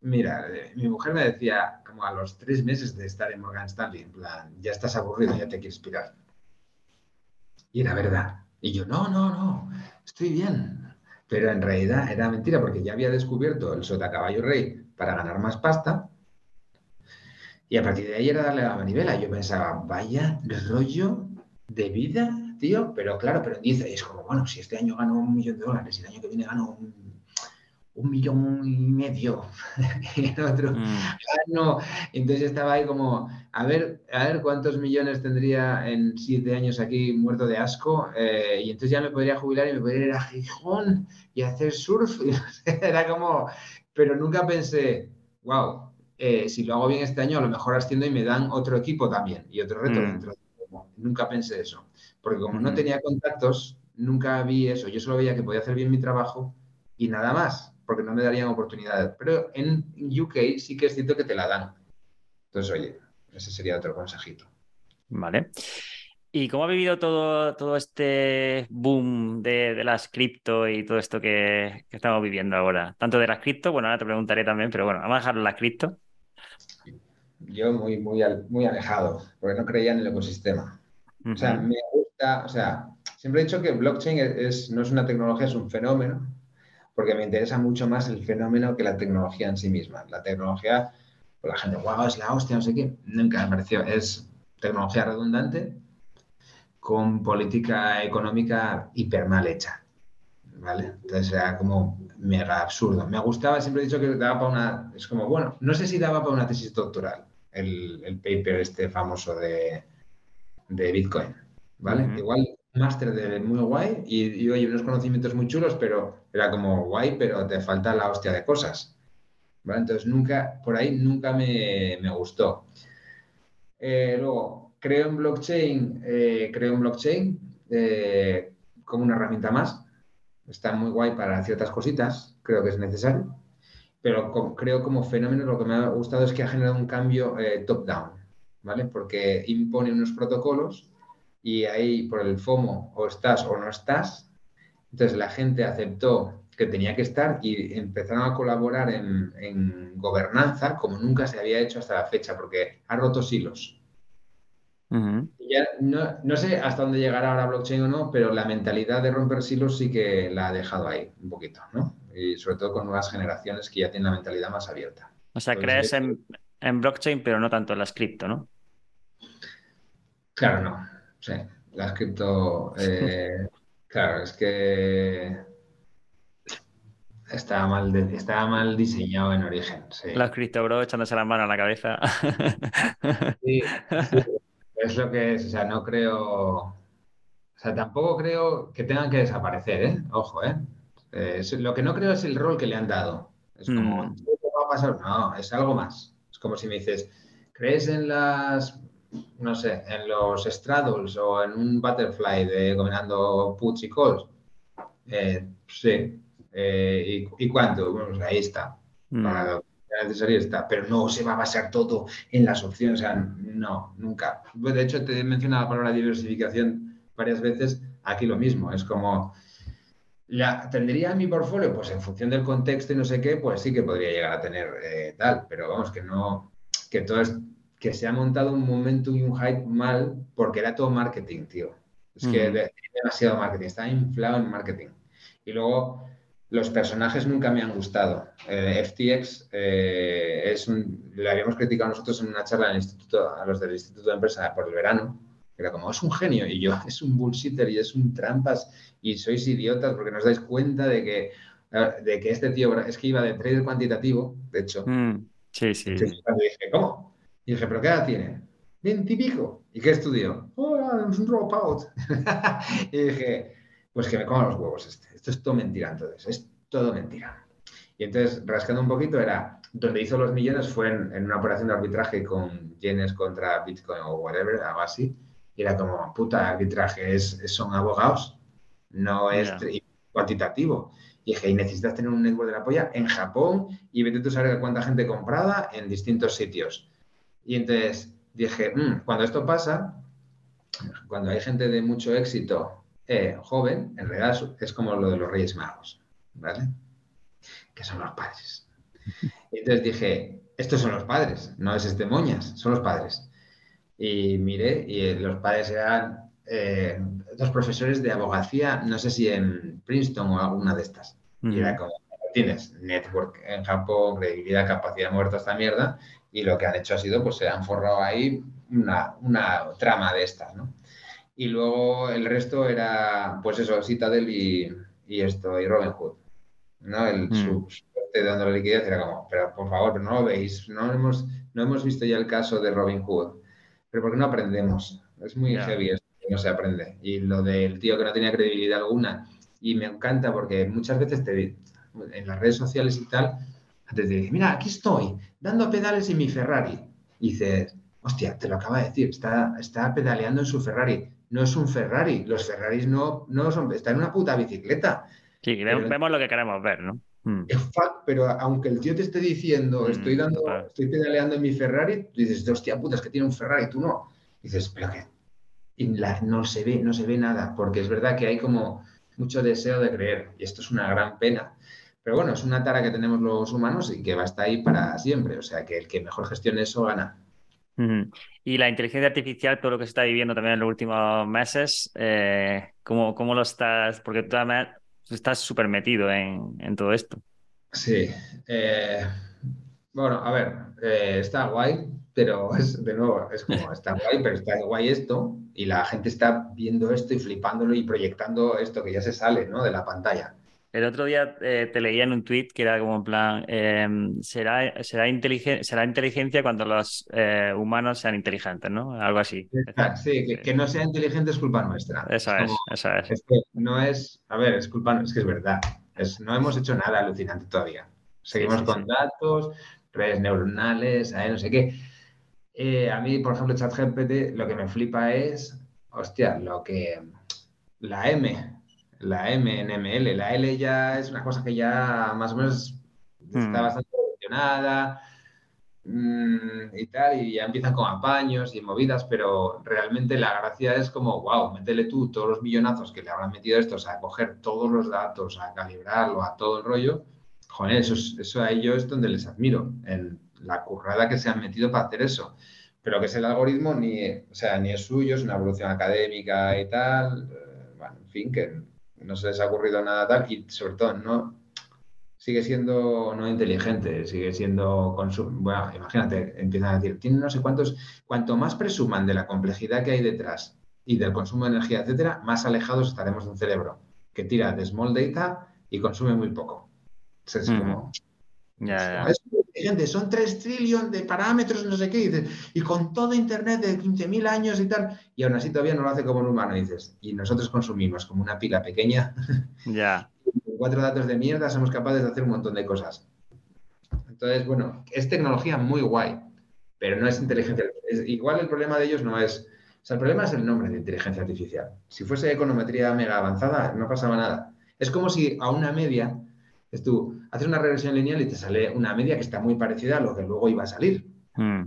mira, eh, mi mujer me decía, como a los tres meses de estar en Morgan Stanley, en plan, ya estás aburrido, ya te quieres pirar. Y era verdad. Y yo, no, no, no, estoy bien. Pero en realidad era mentira porque ya había descubierto el sota caballo rey para ganar más pasta. Y a partir de ahí era darle la manivela. Yo pensaba, vaya rollo de vida, tío. Pero claro, pero 10 es como, bueno, si este año gano un millón de dólares y el año que viene gano un un millón y medio en otro mm. no entonces estaba ahí como a ver a ver cuántos millones tendría en siete años aquí muerto de asco eh, y entonces ya me podría jubilar y me podría ir a Gijón y hacer surf era como pero nunca pensé wow eh, si lo hago bien este año a lo mejor asciendo y me dan otro equipo también y otro reto mm. nunca pensé eso porque como no tenía contactos nunca vi eso yo solo veía que podía hacer bien mi trabajo y nada más porque no me darían oportunidades. Pero en UK sí que es cierto que te la dan. Entonces, oye, ese sería otro consejito. Vale. ¿Y cómo ha vivido todo, todo este boom de, las cripto y todo esto que, estamos viviendo ahora? Tanto de las cripto, bueno, ahora te preguntaré también, pero bueno, vamos a dejar las cripto. Yo muy, muy, muy alejado, porque no creía en el ecosistema. O sea, me gusta, o sea, siempre he dicho que blockchain es, no es una tecnología, es un fenómeno porque me interesa mucho más el fenómeno que la tecnología en sí misma. La tecnología, pues la gente, wow, es la hostia, no sé qué, nunca me pareció. Es tecnología redundante con política económica hiper mal hecha. ¿Vale? Entonces era como mega absurdo. Me gustaba, siempre he dicho que daba para una. Es como, bueno, no sé si daba para una tesis doctoral el, el paper este famoso de, de Bitcoin. ¿Vale? Igual máster de muy guay y, oye, unos conocimientos muy chulos, pero era como guay, pero te falta la hostia de cosas. ¿Vale? Entonces, nunca, por ahí nunca me, gustó. Eh, luego, creo en blockchain, eh, creo en blockchain eh, como una herramienta más. Está muy guay para ciertas cositas, creo que es necesario. Pero creo como fenómeno lo que me ha gustado es que ha generado un cambio top-down, ¿vale? Porque impone unos protocolos y ahí por el FOMO o estás o no estás. Entonces la gente aceptó que tenía que estar y empezaron a colaborar en, gobernanza como nunca se había hecho hasta la fecha, porque ha roto silos. ya no, sé hasta dónde llegará ahora blockchain o no, pero la mentalidad de romper silos sí que la ha dejado ahí un poquito, ¿no? Y sobre todo con nuevas generaciones que ya tienen la mentalidad más abierta. O sea, crees en, en blockchain, pero no tanto en las cripto, ¿no? Claro, no. Sí, la cripto. Eh, claro, es que estaba mal, estaba mal diseñado en origen. Sí. Los cripto, bro, echándose la mano a la cabeza. Sí, es lo que es. O sea, no creo. O sea, tampoco creo que tengan que desaparecer, ¿eh? Ojo, ¿eh? Lo que no creo es el rol que le han dado. Es como, mm. ¿qué va a pasar? No, es algo más. Es como si me dices, ¿crees en las no sé, en los straddles o en un butterfly de combinando puts y calls. Eh, sí. Eh, ¿y, cuánto? Bueno, pues ahí está. Mm. necesario está, pero no se va a basar todo en las opciones, o sea, no, nunca. De hecho, te he mencionado la palabra diversificación varias veces, aquí lo mismo, es como, ya, ¿tendría mi portfolio? Pues en función del contexto y no sé qué, pues sí que podría llegar a tener eh, tal, pero vamos, que no, que todo es que se ha montado un momento y un hype mal porque era todo marketing, tío. Es que demasiado marketing, está inflado en marketing. Y luego los personajes nunca me han gustado. Eh, FTX eh, es un, le habíamos criticado nosotros en una charla en el instituto, a los del Instituto de Empresa por el verano. Era como, es un genio. Y yo, es un bullshitter y es un trampas y sois idiotas porque no os dais cuenta de que, de que este tío es que iba de trader cuantitativo, de hecho. Mm, sí, sí. dije, ¿cómo? Y dije, ¿pero qué edad tiene? Veintipico. ¿Y qué estudió? Oh, es un dropout. y dije, pues que me coma los huevos este. Esto es todo mentira entonces, es todo mentira. Y entonces, rascando un poquito, era, donde hizo los millones fue en, una operación de arbitraje con yenes contra Bitcoin o whatever, algo así. Y era como, puta, arbitraje es, son abogados, no es cuantitativo. Y dije, y necesitas tener un network de la polla en Japón y vete tú a saber cuánta gente comprada en distintos sitios. Y entonces dije, mm, cuando esto pasa, cuando hay gente de mucho éxito eh, joven, en realidad es como lo de los Reyes Magos, ¿vale? Que son los padres. Y entonces dije, estos son los padres, no es este moñas, son los padres. Y miré, y eh, los padres eran eh, dos profesores de abogacía, no sé si en Princeton o alguna de estas. Y era como, tienes network en Japón, credibilidad, capacidad muerta, esta mierda, y lo que han hecho ha sido, pues se han forrado ahí una, una trama de estas, ¿no? Y luego el resto era, pues eso, Citadel y, y esto, y Robin Hood, ¿no? El, mm. su, dando la liquidez era como, pero por favor, pero no lo veis, no hemos, no hemos visto ya el caso de Robin Hood, pero ¿por qué no aprendemos? Es muy heavy esto, no se aprende. Y lo del tío que no tenía credibilidad alguna, y me encanta porque muchas veces te, en las redes sociales y tal, te dice, mira, aquí estoy, dando pedales en mi Ferrari. Y dices, hostia, te lo acaba de decir, está, está pedaleando en su Ferrari. No es un Ferrari, los Ferraris no, no son, está en una puta bicicleta. Sí, vemos lo que queremos ver, ¿no? Mm. Pero aunque el tío te esté diciendo, mm, estoy dando, estoy pedaleando en mi Ferrari, tú dices, hostia puta, es que tiene un Ferrari, tú no. dices, pero qué. Y no se ve, no se ve nada, porque es verdad que hay como mucho deseo de creer, y esto es una gran pena. Pero bueno, es una tara que tenemos los humanos y que va a estar ahí para siempre. O sea, que el que mejor gestione eso gana. Y la inteligencia artificial, todo lo que se está viviendo también en los últimos meses, eh, ¿cómo, ¿cómo, lo estás? Porque tú estás súper metido en, todo esto. Sí. Eh, bueno, a ver, eh, está guay, pero es de nuevo, es como está guay, pero está guay esto y la gente está viendo esto y flipándolo y proyectando esto que ya se sale ¿no? de la pantalla. El otro día eh, te leía en un tweet que era como en plan, em, será, será, será inteligencia cuando los eh, humanos sean inteligentes, ¿no? Algo así. Sí, que, no sea inteligente es culpa nuestra. Esa es, esa es. es que no es, a ver, es culpa, es que es verdad. Es, no hemos hecho nada alucinante todavía. Seguimos con datos, redes neuronales, no sé qué. Eh, a mí, por ejemplo, ChatGPT, lo que me flipa es, hostia, lo que la M, la M en ML. La L ya es una cosa que ya más o menos está hmm. bastante evolucionada mm, y tal, y ya empiezan con apaños y movidas, pero realmente la gracia es como, wow, métele tú todos los millonazos que le habrán metido estos a coger todos los datos, a calibrarlo, a todo el rollo. Joder, eso, eso a ellos es donde les admiro, en la currada que se han metido para hacer eso. Pero que es el algoritmo, ni, o sea, ni es suyo, es una evolución académica y tal. Eh, bueno, en fin, que no se les ha ocurrido nada tal y sobre todo no sigue siendo no inteligente, sigue siendo bueno, imagínate, empiezan a decir, tiene no sé cuántos, cuanto más presuman de la complejidad que hay detrás y del consumo de energía, etcétera, más alejados estaremos de un cerebro que tira de small data y consume muy poco. Es como, son 3 trillones de parámetros, no sé qué, y, con todo Internet de 15.000 años y tal, y aún así todavía no lo hace como un humano, dices, y nosotros consumimos como una pila pequeña. Ya. Con cuatro datos de mierda somos capaces de hacer un montón de cosas. Entonces, bueno, es tecnología muy guay, pero no es inteligencia. igual el problema de ellos no es... O sea, el problema es el nombre de inteligencia artificial. Si fuese econometría mega avanzada, no pasaba nada. Es como si a una media es tú haces una regresión lineal y te sale una media que está muy parecida a lo que luego iba a salir. Hmm.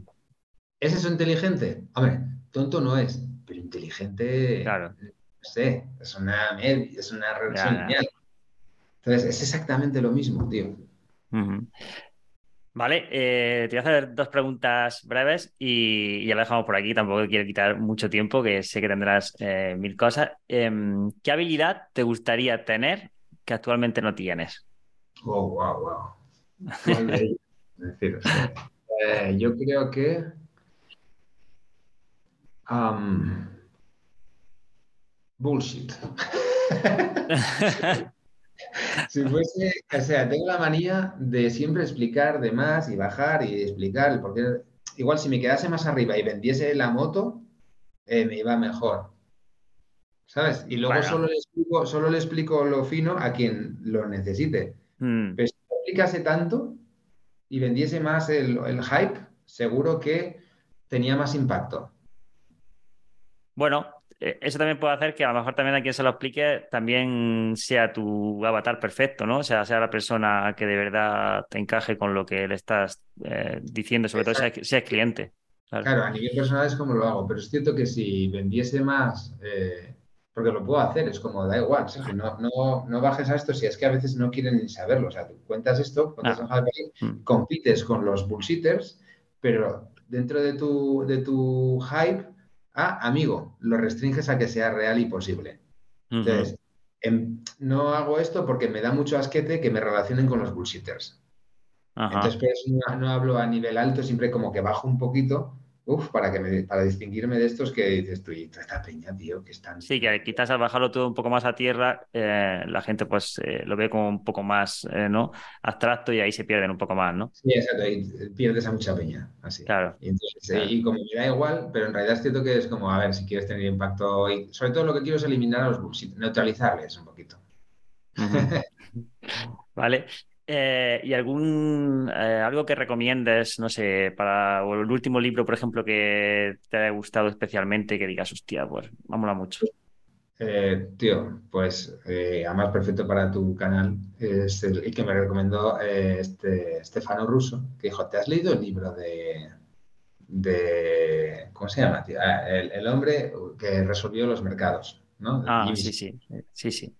¿Es eso inteligente? Hombre, tonto no es, pero inteligente, claro. no sé, es una media, es una regresión lineal. Entonces, es exactamente lo mismo, tío. Vale, eh, te voy a hacer dos preguntas breves y ya lo dejamos por aquí. Tampoco quiero quitar mucho tiempo, que sé que tendrás eh, mil cosas. Em, ¿Qué habilidad te gustaría tener que actualmente no tienes? Oh, wow, wow. decir, eh, yo creo que bullshit. si fuese, o sea, tengo la manía de siempre explicar de más y bajar y explicar porque igual si me quedase más arriba y vendiese la moto, eh, me iba mejor. ¿Sabes? Y luego solo, le explico, solo le explico lo fino a quien lo necesite. Mm. Pero si explicase tanto y vendiese más el, hype, seguro que tenía más impacto. Bueno, e, eso también puede hacer que a lo mejor también a quien se lo explique también sea tu avatar perfecto, ¿no? O sea, sea la persona que de verdad te encaje con lo que le estás eh, diciendo, sobre todo si es cliente. Claro. a nivel personal es como lo hago, pero es cierto que si vendiese más, eh, porque lo puedo hacer, es como, da igual, no, no, no, bajes a esto si es que a veces no quieren ni saberlo. O sea, tú cuentas esto, cuentas ah. mm. compites con los bullshitters, pero dentro de tu, de tu hype, ah, amigo, lo restringes a que sea real y posible. Entonces, em, no hago esto porque me da mucho asquete que me relacionen con los bullshitters. Entonces, por no, hablo a nivel alto, siempre como que bajo un poquito Uf, para, que me, para distinguirme de estos que dices tú, y toda esta peña, tío, que están... Sí, que quizás al bajarlo todo un poco más a tierra, eh, la gente pues eh, lo ve como un poco más, eh, ¿no? Abstracto y ahí se pierden un poco más, ¿no? Sí, exacto, y pierdes a mucha peña, así. Claro. Y, entonces, y como me da igual, pero en realidad es cierto que es como, a ver, si quieres tener impacto, y sobre todo lo que quiero es eliminar a los bugs, neutralizarles un poquito. vale. Eh, ¿Y algún eh, algo que recomiendes, no sé, para el último libro, por ejemplo, que te haya gustado especialmente, que digas, hostia, pues me mucho? Eh, tío, pues además perfecto para tu canal es el, que me recomendó este Stefano Russo, que dijo, ¿te has leído el libro de, de ¿cómo se llama? Tío? Ah, el, hombre que resolvió los mercados, ¿no? Ah, sí, sí, sí, sí.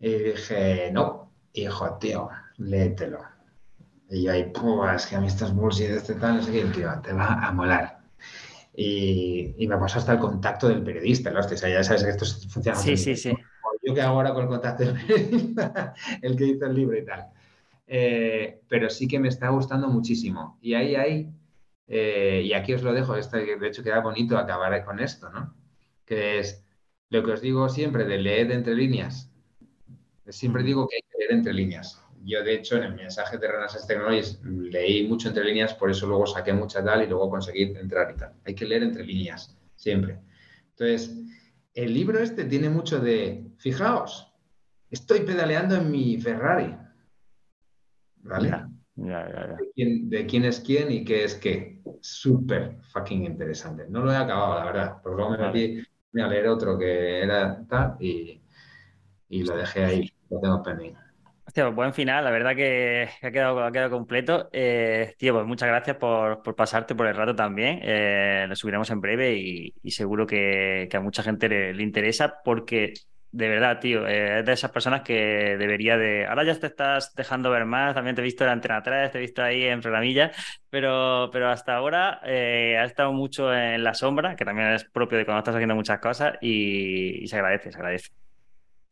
Y dije, no, hijo, tío, léetelo. Y yo ahí, es que a mí estos bullshit, este tal, no sé qué, tío, te va a molar. Y, y, me pasó hasta el contacto del periodista, ¿no? O sea, ya sabes que esto funciona. Sí, sí, sí. Yo que hago ahora con el contacto del periodista, el que hizo el libro y tal. Eh, pero sí que me está gustando muchísimo. Y ahí hay, eh, y aquí os lo dejo, este, de hecho queda bonito acabar con esto, ¿no? Que es lo que os digo siempre de leer entre líneas. Siempre digo que hay que leer entre líneas. Yo, de hecho, en el mensaje de Renaissance Technologies leí mucho entre líneas, por eso luego saqué mucha tal y luego conseguí entrar y tal. Hay que leer entre líneas, siempre. Entonces, el libro este tiene mucho de, fijaos, estoy pedaleando en mi Ferrari. ¿Vale? De, quién, es quién y qué es qué. Súper fucking interesante. No lo he acabado, la verdad, pero luego me metí a leer otro que era tal y, y lo dejé ahí. Lo tengo pendiente. Hostia, pues buen final, la verdad que ha quedado, ha quedado completo. Eh, tío, pues muchas gracias por, pasarte por el rato también. Eh, lo subiremos en breve y, seguro que, a mucha gente le, interesa porque de verdad, tío, eh, es de esas personas que debería de... Ahora ya te estás dejando ver más, también te he visto en Antena 3, te he visto ahí en programilla, pero, pero hasta ahora ha estado mucho en la sombra, que también es propio de cuando estás haciendo muchas cosas y se agradece, se agradece.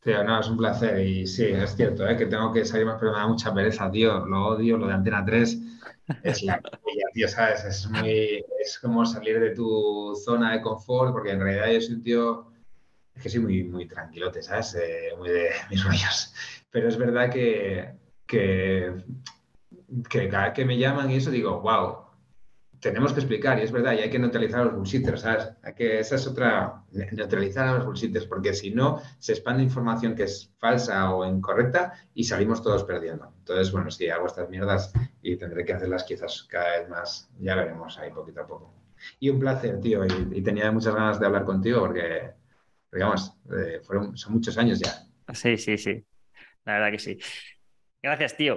Tío, no, es un placer y sí, es cierto, ¿eh? que tengo que salir más, pero me da mucha pereza, tío. Lo odio, lo de Antena 3 es la tío, ¿sabes? Es, muy, como salir de tu zona de confort, porque en realidad yo soy un tío, es que soy muy, muy tranquilote, ¿sabes? Eh, muy de mis rollos. Pero es verdad que, que, que cada vez que me llaman y eso digo, wow, tenemos que explicar, y es verdad, y hay que neutralizar a los bullshitters, ¿sabes? Hay que, esa es otra, neutralizar a los bullshitters, porque si no, se expande información que es falsa o incorrecta y salimos todos perdiendo. Entonces, bueno, sí, hago estas mierdas y tendré que hacerlas quizás cada vez más, ya veremos ahí poquito a poco. Y un placer, tío, y, tenía muchas ganas de hablar contigo porque, digamos, eh, fueron, son muchos años ya. Sí, sí, sí, la verdad que sí. Gracias, tío.